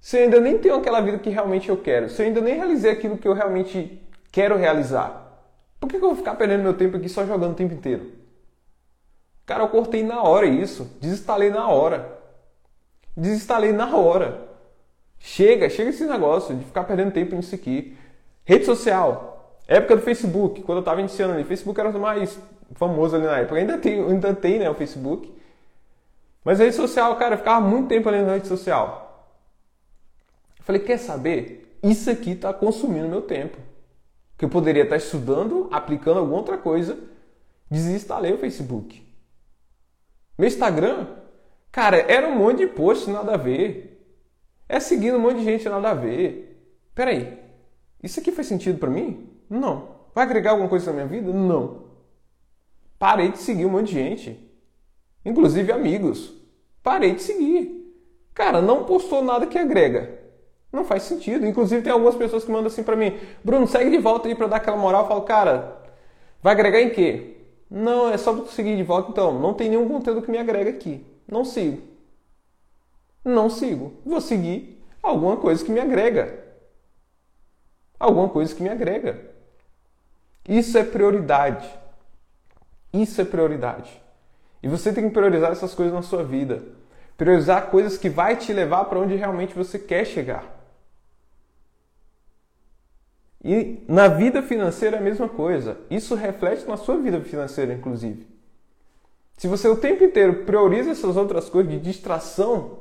se eu ainda nem tenho aquela vida que realmente eu quero, se eu ainda nem realizei aquilo que eu realmente quero realizar, por que, eu vou ficar perdendo meu tempo aqui só jogando o tempo inteiro? Cara, eu cortei na hora isso, desinstalei na hora. Desinstalei na hora. Chega, chega esse negócio de ficar perdendo tempo nisso aqui. Rede social. Época do Facebook, quando eu estava iniciando ali. Facebook era o mais famoso ali na época. Ainda tem, ainda tem né, o Facebook. Mas a rede social, cara, eu ficava muito tempo ali na rede social. Falei, quer saber? Isso aqui está consumindo meu tempo. Que eu poderia estar estudando, aplicando alguma outra coisa. Desinstalei o Facebook. Meu Instagram, cara, era um monte de posts nada a ver. É seguindo um monte de gente nada a ver. Peraí, isso aqui faz sentido para mim? Não. Vai agregar alguma coisa na minha vida? Não. Parei de seguir um monte de gente. Inclusive amigos. Parei de seguir. Cara, não postou nada que agrega. Não faz sentido. Inclusive tem algumas pessoas que mandam assim para mim, Bruno, segue de volta aí para dar aquela moral. Eu falo, cara, vai agregar em quê? Não, é só seguir de volta. Então, não tem nenhum conteúdo que me agrega aqui. Não sigo. Não sigo. Vou seguir alguma coisa que me agrega. Alguma coisa que me agrega. Isso é prioridade. Isso é prioridade. E você tem que priorizar essas coisas na sua vida. Priorizar coisas que vai te levar para onde realmente você quer chegar. E na vida financeira é a mesma coisa. Isso reflete na sua vida financeira, inclusive. Se você o tempo inteiro prioriza essas outras coisas de distração,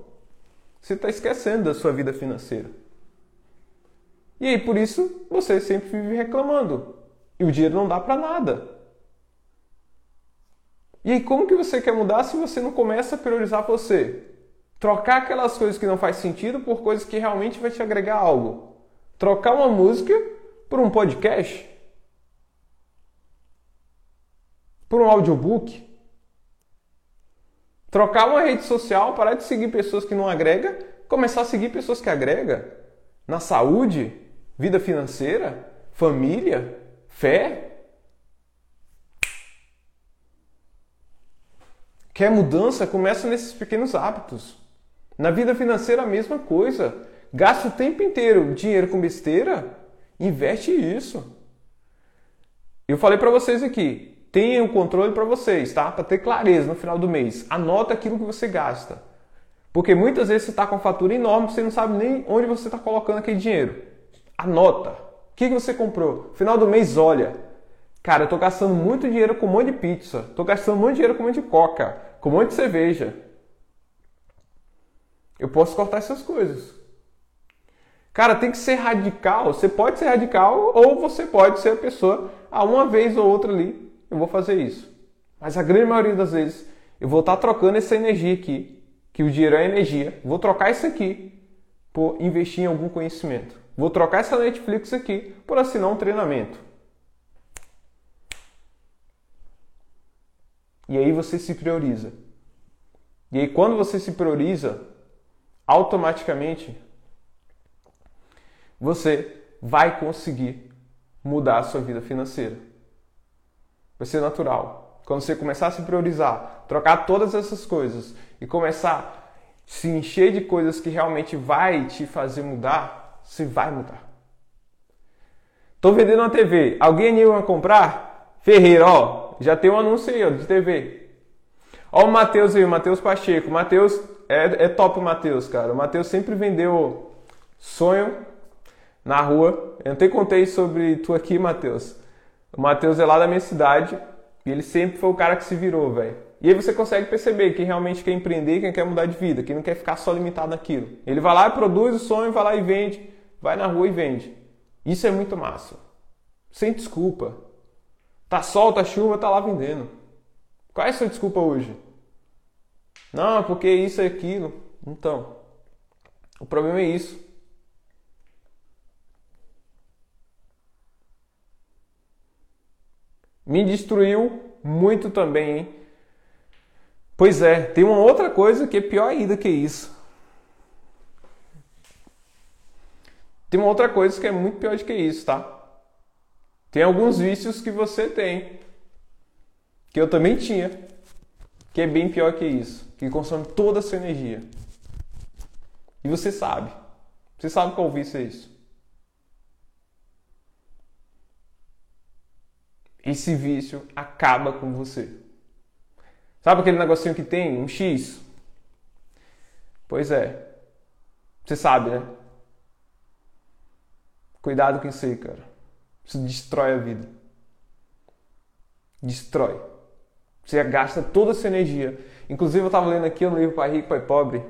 você está esquecendo da sua vida financeira. E aí por isso você sempre vive reclamando. E o dinheiro não dá para nada. E aí como que você quer mudar se você não começa a priorizar você? Trocar aquelas coisas que não faz sentido por coisas que realmente vai te agregar algo. Trocar uma música por um podcast? Por um audiobook? Trocar uma rede social, parar de seguir pessoas que não agrega, começar a seguir pessoas que agrega na saúde, vida financeira, família, fé. Quer mudança? Começa nesses pequenos hábitos. Na vida financeira, a mesma coisa. Gasta o tempo inteiro dinheiro com besteira, investe isso. Eu falei para vocês aqui, tenha o controle para vocês, tá? Para ter clareza no final do mês. Anota aquilo que você gasta. Porque muitas vezes você está com uma fatura enorme, você não sabe nem onde você está colocando aquele dinheiro. Anota. O que, que você comprou? Final do mês, olha. Cara, eu estou gastando muito dinheiro com um monte de pizza. Estou gastando muito dinheiro com um monte de coca. Com um monte de cerveja. Eu posso cortar essas coisas. Cara, tem que ser radical. Você pode ser radical ou você pode ser a pessoa a uma vez ou outra ali eu vou fazer isso. Mas a grande maioria das vezes eu vou estar trocando essa energia aqui, que o dinheiro é energia, vou trocar isso aqui por investir em algum conhecimento. Vou trocar essa Netflix aqui por assinar um treinamento. E aí você se prioriza. E aí quando você se prioriza, automaticamente você vai conseguir mudar a sua vida financeira. Vai ser natural. Quando você começar a se priorizar, trocar todas essas coisas e começar a se encher de coisas que realmente vai te fazer mudar, você vai mudar. Tô vendendo uma TV. Alguém anima a comprar? Ferreira, ó, já tem um anúncio aí ó, de TV. Ó o Matheus aí, o Matheus Pacheco. Matheus é, é top o Matheus, cara. O Matheus sempre vendeu sonho na rua. Eu te contei sobre tu aqui, Matheus. O Matheus é lá da minha cidade e ele sempre foi o cara que se virou, velho. E aí você consegue perceber quem realmente quer empreender, quem quer mudar de vida, quem não quer ficar só limitado naquilo. Ele vai lá e produz o sonho, vai lá e vende, vai na rua e vende. Isso é muito massa. Sem desculpa. Tá sol, tá chuva, tá lá vendendo. Qual é a sua desculpa hoje? Não, porque isso é aquilo. Então, o problema é isso. Me destruiu muito também, hein? Pois é, tem uma outra coisa que é pior ainda que isso. Tem uma outra coisa que é muito pior do que isso, tá? Tem alguns vícios que você tem, que eu também tinha, que é bem pior que isso, que consome toda a sua energia. E você sabe. Você sabe qual vício é isso? Esse vício acaba com você. Sabe aquele negocinho que tem? Um X? Pois é. Você sabe, né? Cuidado com isso aí, cara. Isso destrói a vida. Destrói. Você gasta toda essa energia. Inclusive, eu estava lendo aqui no livro Pai Rico, Pai Pobre.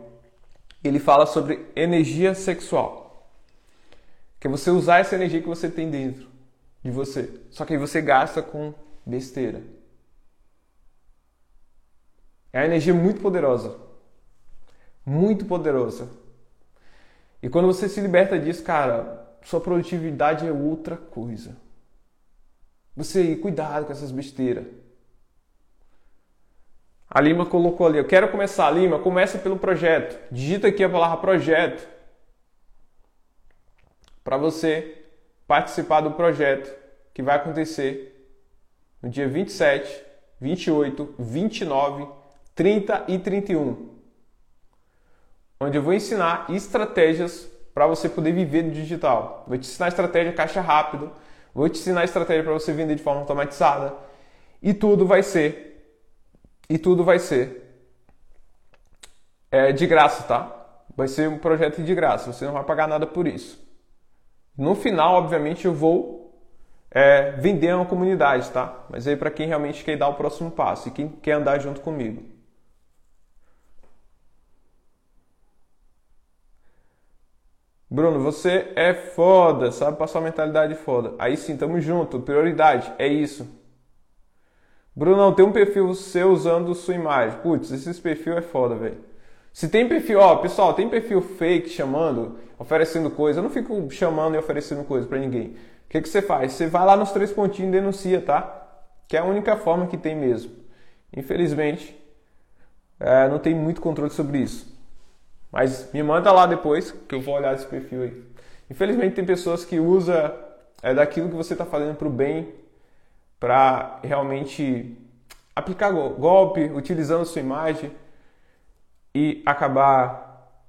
Ele fala sobre energia sexual. Que é você usar essa energia que você tem dentro de você. Só que aí você gasta com besteira. É uma energia muito poderosa. Muito poderosa. E quando você se liberta disso, cara, sua produtividade é outra coisa. Você, cuidado com essas besteiras. A Lima colocou ali, eu quero começar, Lima, começa pelo projeto. Digita aqui a palavra projeto. Para você participar do projeto que vai acontecer no dia 27, 28, 29, 30 e 31. Onde eu vou ensinar estratégias para você poder viver no digital. Vou te ensinar estratégia caixa rápido, vou te ensinar estratégia para você vender de forma automatizada. E tudo vai ser e tudo vai ser é, de graça, tá? Vai ser um projeto de graça, você não vai pagar nada por isso. No final, obviamente, eu vou é, vender uma comunidade, tá? Mas aí para quem realmente quer dar o próximo passo e quem quer andar junto comigo. Bruno, você é foda, sabe passar uma mentalidade foda. Aí sim, tamo junto. Prioridade, é isso. Bruno, tem um perfil seu usando sua imagem. Putz, esse perfil é foda, velho. Se tem perfil, ó, pessoal, tem perfil fake chamando, oferecendo coisa. Eu não fico chamando e oferecendo coisa para ninguém. O que, que você faz? Você vai lá nos três pontinhos e denuncia, tá? Que é a única forma que tem mesmo. Infelizmente, é, não tem muito controle sobre isso. Mas me manda lá depois que eu vou olhar esse perfil aí. Infelizmente tem pessoas que usam é, daquilo que você está fazendo para o bem para realmente aplicar golpe, utilizando sua imagem e acabar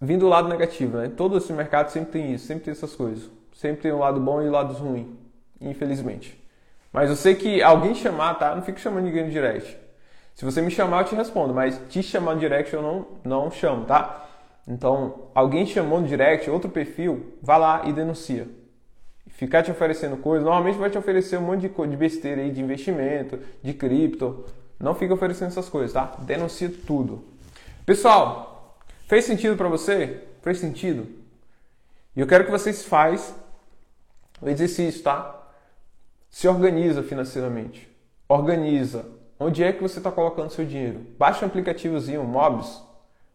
vindo do lado negativo. Né? Todo esse mercado sempre tem isso, sempre tem essas coisas. Sempre tem um lado bom e um lado ruim, infelizmente. Mas eu sei que alguém chamar, tá? Não fico chamando ninguém no direct. Se você me chamar, eu te respondo, mas te chamar no direct eu não, não chamo, tá? Então, alguém chamou no direct, outro perfil, vá lá e denuncia. Ficar te oferecendo coisas, normalmente vai te oferecer um monte de besteira aí, de investimento, de cripto. Não fica oferecendo essas coisas, tá? Denuncia tudo. Pessoal, fez sentido para você? Fez sentido? E eu quero que vocês façam o exercício, tá? Se organiza financeiramente. Organiza. Onde é que você está colocando seu dinheiro? Baixa um aplicativozinho, Mobs.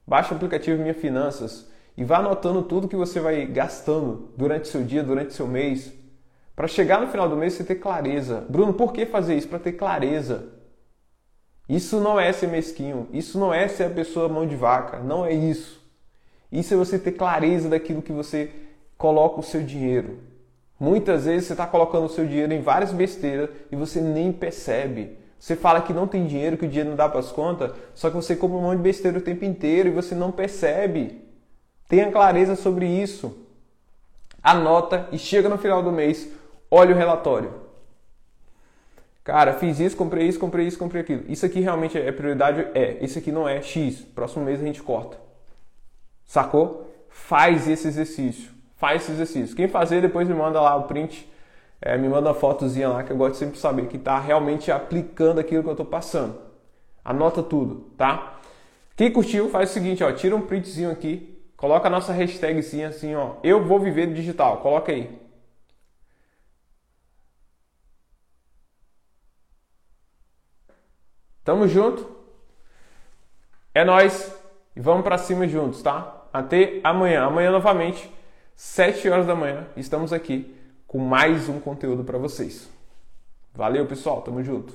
Baixa o aplicativo Minha Finanças e vá anotando tudo que você vai gastando durante seu dia, durante seu mês. Para chegar no final do mês você ter clareza. Bruno, por que fazer isso? Para ter clareza. Isso não é ser mesquinho. Isso não é ser a pessoa mão de vaca. Não é isso. Isso é você ter clareza daquilo que você coloca o seu dinheiro. Muitas vezes você está colocando o seu dinheiro em várias besteiras e você nem percebe. Você fala que não tem dinheiro, que o dinheiro não dá para as contas, só que você compra um monte de besteira o tempo inteiro e você não percebe. Tenha clareza sobre isso. Anota e chega no final do mês, olha o relatório. Cara, fiz isso, comprei isso, comprei isso, comprei aquilo. Isso aqui realmente é prioridade? É. Isso aqui não é X. Próximo mês a gente corta. Sacou? Faz esse exercício. Faz esse exercício. Quem fazer, depois me manda lá o print, é, me manda uma fotozinha lá que eu gosto sempre de saber que está realmente aplicando aquilo que eu estou passando. Anota tudo, tá? Quem curtiu, faz o seguinte, ó, tira um printzinho aqui, coloca a nossa hashtagzinha assim, ó, eu vou viver digital, coloca aí. Tamo junto. É nós e vamos para cima juntos, tá? Até amanhã. Amanhã novamente 7 horas da manhã, estamos aqui com mais um conteúdo para vocês. Valeu, pessoal, tamo junto.